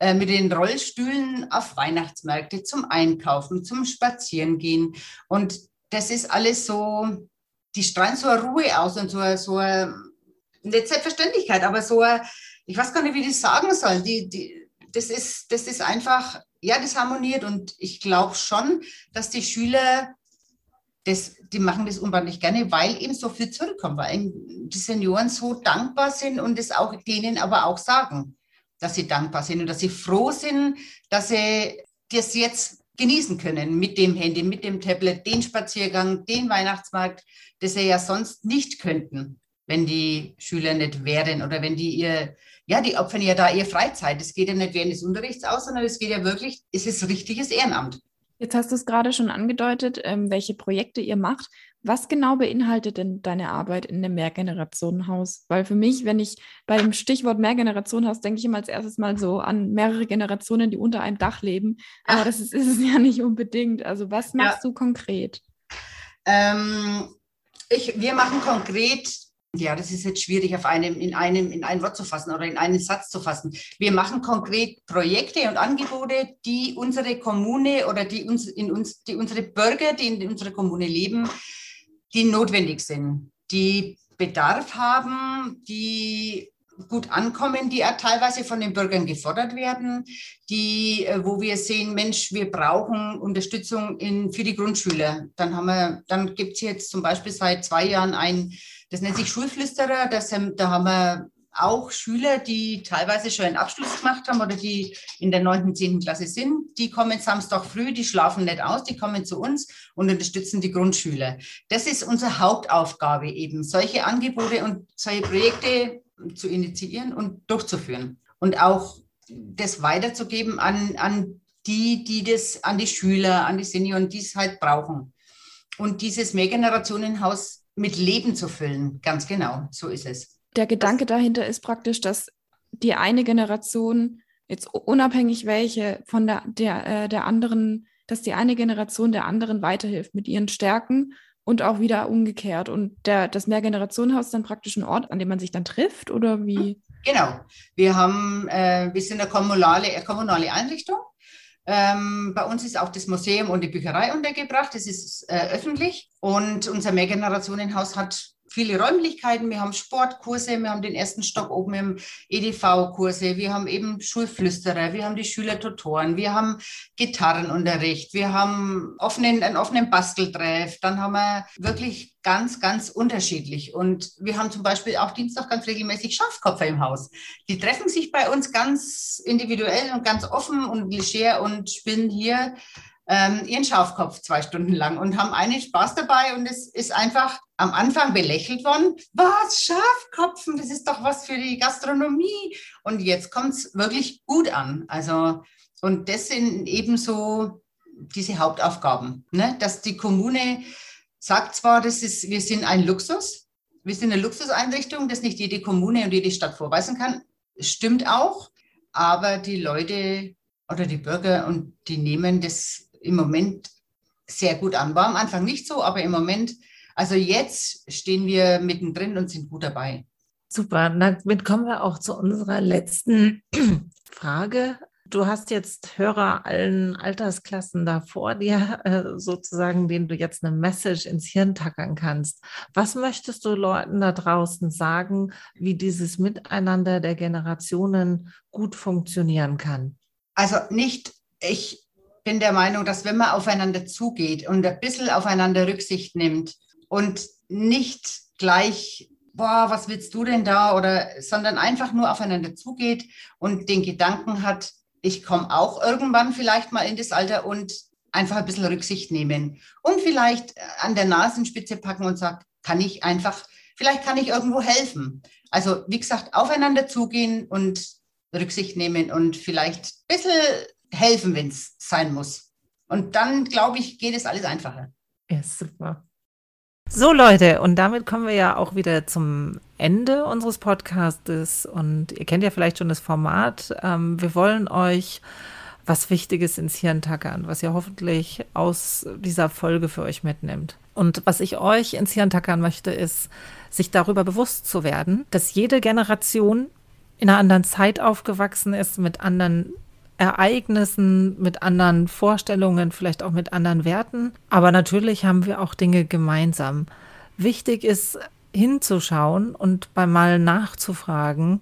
äh, mit den Rollstühlen auf Weihnachtsmärkte zum Einkaufen, zum Spazierengehen. Und das ist alles so, die strahlen so eine Ruhe aus und so, eine, so eine, nicht Selbstverständlichkeit, aber so eine, ich weiß gar nicht, wie ich das sagen soll. Die, die, das, ist, das ist einfach, ja, das harmoniert und ich glaube schon, dass die Schüler das, die machen das unwahrscheinlich gerne, weil eben so viel zurückkommt, weil die Senioren so dankbar sind und es auch denen aber auch sagen dass sie dankbar sind und dass sie froh sind, dass sie das jetzt genießen können mit dem Handy, mit dem Tablet, den Spaziergang, den Weihnachtsmarkt, das sie ja sonst nicht könnten, wenn die Schüler nicht wären oder wenn die ihr, ja, die opfern ja da ihre Freizeit. Es geht ja nicht während des Unterrichts aus, sondern es geht ja wirklich, es ist richtiges Ehrenamt. Jetzt hast du es gerade schon angedeutet, ähm, welche Projekte ihr macht. Was genau beinhaltet denn deine Arbeit in einem Mehrgenerationenhaus? Weil für mich, wenn ich beim Stichwort Mehrgenerationenhaus denke ich immer als erstes mal so an mehrere Generationen, die unter einem Dach leben. Aber Ach. das ist, ist, es ja nicht unbedingt. Also was machst ja. du konkret? Ähm, ich, wir machen konkret ja, das ist jetzt schwierig auf einem, in, einem, in ein Wort zu fassen oder in einen Satz zu fassen. Wir machen konkret Projekte und Angebote, die unsere Kommune oder die, uns, in uns, die unsere Bürger, die in unserer Kommune leben, die notwendig sind, die Bedarf haben, die gut ankommen, die auch teilweise von den Bürgern gefordert werden, die, äh, wo wir sehen, Mensch, wir brauchen Unterstützung in, für die Grundschüler. Dann haben wir, dann gibt es jetzt zum Beispiel seit zwei Jahren ein das nennt sich Schulflüsterer. Das, da haben wir auch Schüler, die teilweise schon einen Abschluss gemacht haben oder die in der 9., 10. Klasse sind. Die kommen Samstag früh, die schlafen nicht aus, die kommen zu uns und unterstützen die Grundschüler. Das ist unsere Hauptaufgabe eben, solche Angebote und solche Projekte zu initiieren und durchzuführen. Und auch das weiterzugeben an, an die, die das, an die Schüler, an die Senioren, die es halt brauchen. Und dieses Mehrgenerationenhaus mit Leben zu füllen. Ganz genau, so ist es. Der Gedanke dahinter ist praktisch, dass die eine Generation, jetzt unabhängig welche, von der, der, äh, der anderen, dass die eine Generation der anderen weiterhilft mit ihren Stärken und auch wieder umgekehrt. Und der, das Mehrgenerationenhaus ist dann praktisch ein Ort, an dem man sich dann trifft oder wie? Genau. Wir haben, äh, wir sind eine kommunale, eine kommunale Einrichtung ähm, bei uns ist auch das Museum und die Bücherei untergebracht. Das ist äh, öffentlich. Und unser Mehrgenerationenhaus hat viele Räumlichkeiten. Wir haben Sportkurse, wir haben den ersten Stock oben im EDV-Kurse, wir haben eben Schulflüsterer, wir haben die Schülertutoren, wir haben Gitarrenunterricht, wir haben offenen, einen offenen Basteltreff, dann haben wir wirklich ganz, ganz unterschiedlich. Und wir haben zum Beispiel auch Dienstag ganz regelmäßig Schafkopfer im Haus. Die treffen sich bei uns ganz individuell und ganz offen und leger und spielen hier ähm, ihren Schafkopf zwei Stunden lang und haben einen Spaß dabei und es ist einfach am Anfang belächelt worden. Was, Schafkopfen, das ist doch was für die Gastronomie. Und jetzt kommt es wirklich gut an. Also, und das sind eben so diese Hauptaufgaben, ne? dass die Kommune sagt zwar, das ist, wir sind ein Luxus, wir sind eine Luxuseinrichtung, das nicht jede Kommune und jede Stadt vorweisen kann. Stimmt auch, aber die Leute oder die Bürger und die nehmen das im Moment sehr gut an. War am Anfang nicht so, aber im Moment, also jetzt stehen wir mittendrin und sind gut dabei. Super, damit kommen wir auch zu unserer letzten Frage. Du hast jetzt Hörer allen Altersklassen da vor dir, äh, sozusagen, denen du jetzt eine Message ins Hirn tackern kannst. Was möchtest du Leuten da draußen sagen, wie dieses Miteinander der Generationen gut funktionieren kann? Also nicht, ich bin der Meinung, dass wenn man aufeinander zugeht und ein bisschen aufeinander Rücksicht nimmt und nicht gleich, boah, was willst du denn da? Oder, sondern einfach nur aufeinander zugeht und den Gedanken hat, ich komme auch irgendwann vielleicht mal in das Alter und einfach ein bisschen Rücksicht nehmen und vielleicht an der Nasenspitze packen und sagt, kann ich einfach, vielleicht kann ich irgendwo helfen. Also wie gesagt, aufeinander zugehen und Rücksicht nehmen und vielleicht ein bisschen helfen, wenn es sein muss. Und dann, glaube ich, geht es alles einfacher. Ja, super. So Leute, und damit kommen wir ja auch wieder zum Ende unseres Podcastes. Und ihr kennt ja vielleicht schon das Format. Ähm, wir wollen euch was Wichtiges ins Hirn tackern, was ihr hoffentlich aus dieser Folge für euch mitnimmt. Und was ich euch ins Hirn tackern möchte, ist, sich darüber bewusst zu werden, dass jede Generation in einer anderen Zeit aufgewachsen ist, mit anderen Ereignissen, mit anderen Vorstellungen, vielleicht auch mit anderen Werten. Aber natürlich haben wir auch Dinge gemeinsam. Wichtig ist hinzuschauen und beim Mal nachzufragen,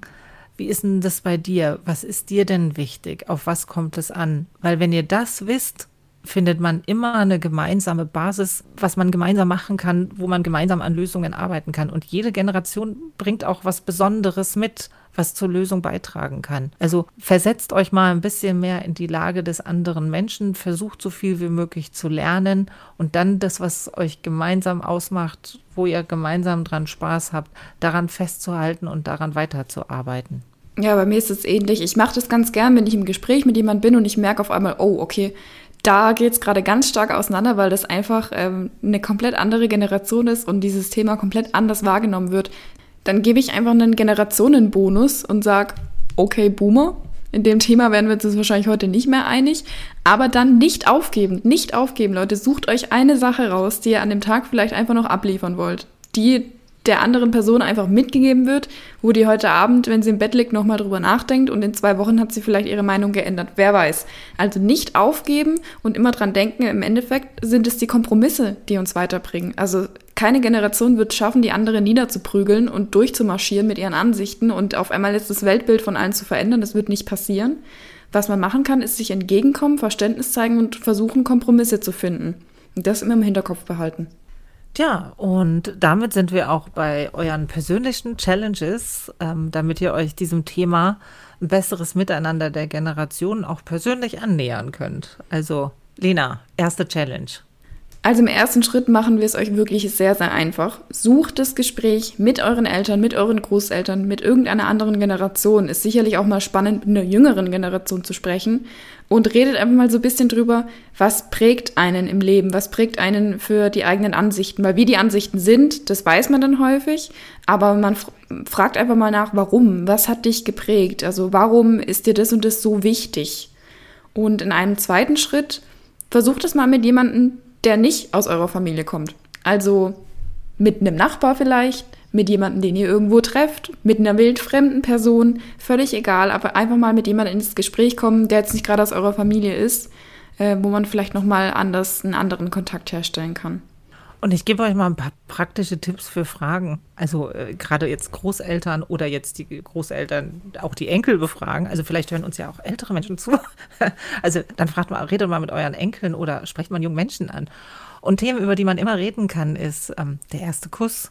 wie ist denn das bei dir? Was ist dir denn wichtig? Auf was kommt es an? Weil wenn ihr das wisst, findet man immer eine gemeinsame Basis, was man gemeinsam machen kann, wo man gemeinsam an Lösungen arbeiten kann. Und jede Generation bringt auch was Besonderes mit was zur Lösung beitragen kann. Also versetzt euch mal ein bisschen mehr in die Lage des anderen Menschen, versucht so viel wie möglich zu lernen und dann das, was euch gemeinsam ausmacht, wo ihr gemeinsam dran Spaß habt, daran festzuhalten und daran weiterzuarbeiten. Ja, bei mir ist es ähnlich. Ich mache das ganz gern, wenn ich im Gespräch mit jemandem bin und ich merke auf einmal, oh, okay, da geht es gerade ganz stark auseinander, weil das einfach ähm, eine komplett andere Generation ist und dieses Thema komplett anders wahrgenommen wird dann gebe ich einfach einen Generationenbonus und sage, okay, Boomer, in dem Thema werden wir uns wahrscheinlich heute nicht mehr einig, aber dann nicht aufgeben, nicht aufgeben, Leute. Sucht euch eine Sache raus, die ihr an dem Tag vielleicht einfach noch abliefern wollt, die der anderen Person einfach mitgegeben wird, wo die heute Abend, wenn sie im Bett liegt, nochmal drüber nachdenkt und in zwei Wochen hat sie vielleicht ihre Meinung geändert. Wer weiß. Also nicht aufgeben und immer dran denken, im Endeffekt sind es die Kompromisse, die uns weiterbringen. Also keine Generation wird schaffen, die andere niederzuprügeln und durchzumarschieren mit ihren Ansichten und auf einmal jetzt das Weltbild von allen zu verändern. Das wird nicht passieren. Was man machen kann, ist sich entgegenkommen, Verständnis zeigen und versuchen, Kompromisse zu finden. Und das immer im Hinterkopf behalten. Ja, und damit sind wir auch bei euren persönlichen Challenges, ähm, damit ihr euch diesem Thema ein besseres Miteinander der Generationen auch persönlich annähern könnt. Also, Lena, erste Challenge. Also im ersten Schritt machen wir es euch wirklich sehr, sehr einfach. Sucht das Gespräch mit euren Eltern, mit euren Großeltern, mit irgendeiner anderen Generation. Ist sicherlich auch mal spannend, mit einer jüngeren Generation zu sprechen. Und redet einfach mal so ein bisschen drüber, was prägt einen im Leben, was prägt einen für die eigenen Ansichten. Weil wie die Ansichten sind, das weiß man dann häufig. Aber man fragt einfach mal nach, warum? Was hat dich geprägt? Also warum ist dir das und das so wichtig? Und in einem zweiten Schritt versucht es mal mit jemandem, der nicht aus eurer Familie kommt. Also mit einem Nachbar vielleicht, mit jemandem, den ihr irgendwo trefft, mit einer wildfremden Person, völlig egal, aber einfach mal mit jemandem ins Gespräch kommen, der jetzt nicht gerade aus eurer Familie ist, äh, wo man vielleicht nochmal anders einen anderen Kontakt herstellen kann. Und ich gebe euch mal ein paar praktische Tipps für Fragen. Also äh, gerade jetzt Großeltern oder jetzt die Großeltern auch die Enkel befragen. Also vielleicht hören uns ja auch ältere Menschen zu. also dann fragt mal, redet mal mit euren Enkeln oder sprecht mal jungen Menschen an. Und Themen, über die man immer reden kann, ist ähm, der erste Kuss,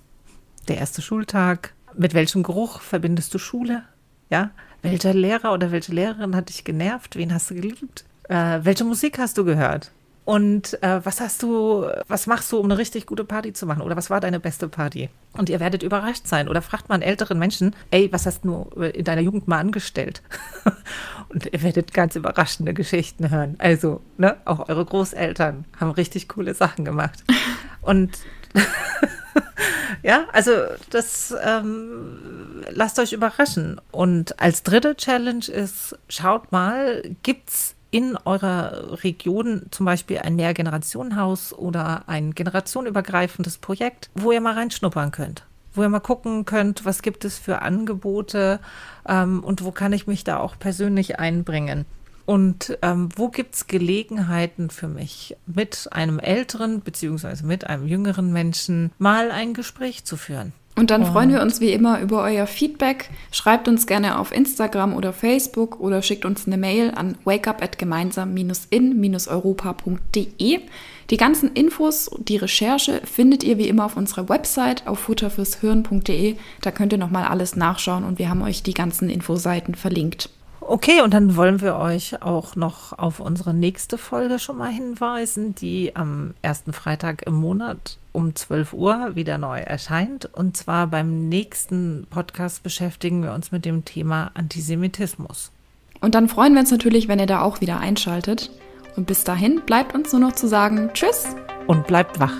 der erste Schultag. Mit welchem Geruch verbindest du Schule? Ja, welcher Lehrer oder welche Lehrerin hat dich genervt? Wen hast du geliebt? Äh, welche Musik hast du gehört? Und äh, was hast du, was machst du, um eine richtig gute Party zu machen? Oder was war deine beste Party? Und ihr werdet überrascht sein. Oder fragt man älteren Menschen, ey, was hast du in deiner Jugend mal angestellt? Und ihr werdet ganz überraschende Geschichten hören. Also, ne, auch eure Großeltern haben richtig coole Sachen gemacht. Und ja, also das ähm, lasst euch überraschen. Und als dritte Challenge ist, schaut mal, gibt's in eurer Region zum Beispiel ein Mehrgenerationenhaus oder ein generationenübergreifendes Projekt, wo ihr mal reinschnuppern könnt. Wo ihr mal gucken könnt, was gibt es für Angebote ähm, und wo kann ich mich da auch persönlich einbringen. Und ähm, wo gibt es Gelegenheiten für mich, mit einem älteren bzw. mit einem jüngeren Menschen mal ein Gespräch zu führen? Und dann freuen wir uns wie immer über euer Feedback. Schreibt uns gerne auf Instagram oder Facebook oder schickt uns eine Mail an wakeup@gemeinsam-in-europa.de. Die ganzen Infos, die Recherche findet ihr wie immer auf unserer Website auf futterfürshirn.de. Da könnt ihr nochmal alles nachschauen und wir haben euch die ganzen Infoseiten verlinkt. Okay, und dann wollen wir euch auch noch auf unsere nächste Folge schon mal hinweisen, die am ersten Freitag im Monat um 12 Uhr wieder neu erscheint. Und zwar beim nächsten Podcast beschäftigen wir uns mit dem Thema Antisemitismus. Und dann freuen wir uns natürlich, wenn ihr da auch wieder einschaltet. Und bis dahin bleibt uns nur noch zu sagen Tschüss und bleibt wach.